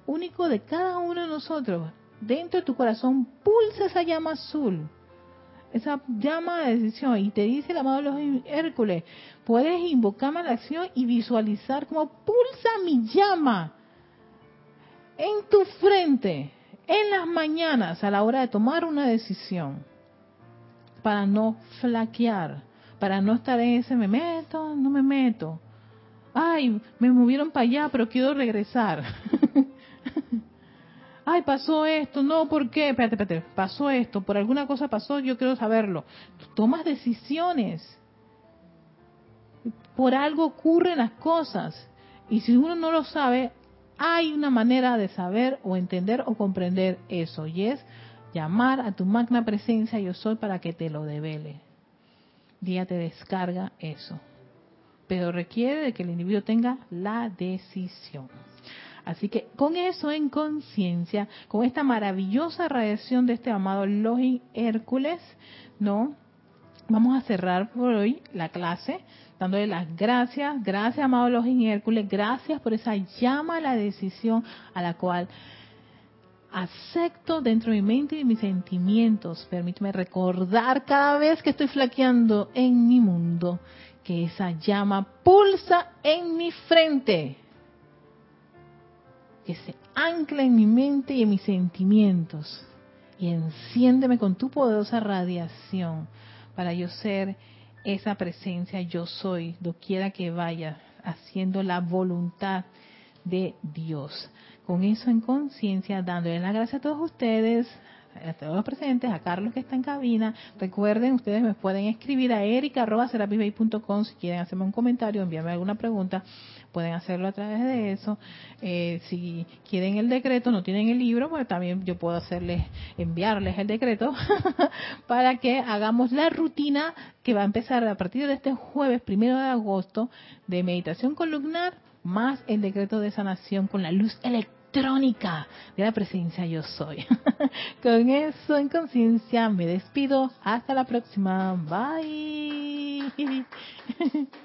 único de cada uno de nosotros. Dentro de tu corazón pulsa esa llama azul, esa llama de decisión. Y te dice el amado los Hércules, puedes invocarme a la acción y visualizar como pulsa mi llama en tu frente en las mañanas a la hora de tomar una decisión para no flaquear, para no estar en ese me meto, no me meto. Ay, me movieron para allá, pero quiero regresar. Ay, pasó esto, no, ¿por qué? Espérate, espérate, pasó esto, por alguna cosa pasó, yo quiero saberlo. tomas decisiones. Por algo ocurren las cosas. Y si uno no lo sabe, hay una manera de saber o entender o comprender eso y es llamar a tu magna presencia yo soy para que te lo devele. Día te descarga eso. Pero requiere de que el individuo tenga la decisión. Así que con eso en conciencia, con esta maravillosa radiación de este amado Login Hércules, ¿no? Vamos a cerrar por hoy la clase dándole las gracias, gracias amado los Hércules, gracias por esa llama a la decisión a la cual acepto dentro de mi mente y mis sentimientos. Permíteme recordar cada vez que estoy flaqueando en mi mundo que esa llama pulsa en mi frente, que se ancla en mi mente y en mis sentimientos y enciéndeme con tu poderosa radiación para yo ser esa presencia yo soy, doquiera que vaya, haciendo la voluntad de Dios. Con eso en conciencia, dándole las gracias a todos ustedes, a todos los presentes, a Carlos que está en cabina. Recuerden, ustedes me pueden escribir a erica.com si quieren hacerme un comentario, enviarme alguna pregunta, pueden hacerlo a través de eso. Eh, si quieren el decreto, no tienen el libro, pues también yo puedo hacerles, enviarles el decreto para que hagamos la rutina que va a empezar a partir de este jueves primero de agosto de meditación columnar más el decreto de sanación con la luz electrónica electrónica de la presencia yo soy. Con eso en conciencia me despido. Hasta la próxima. Bye.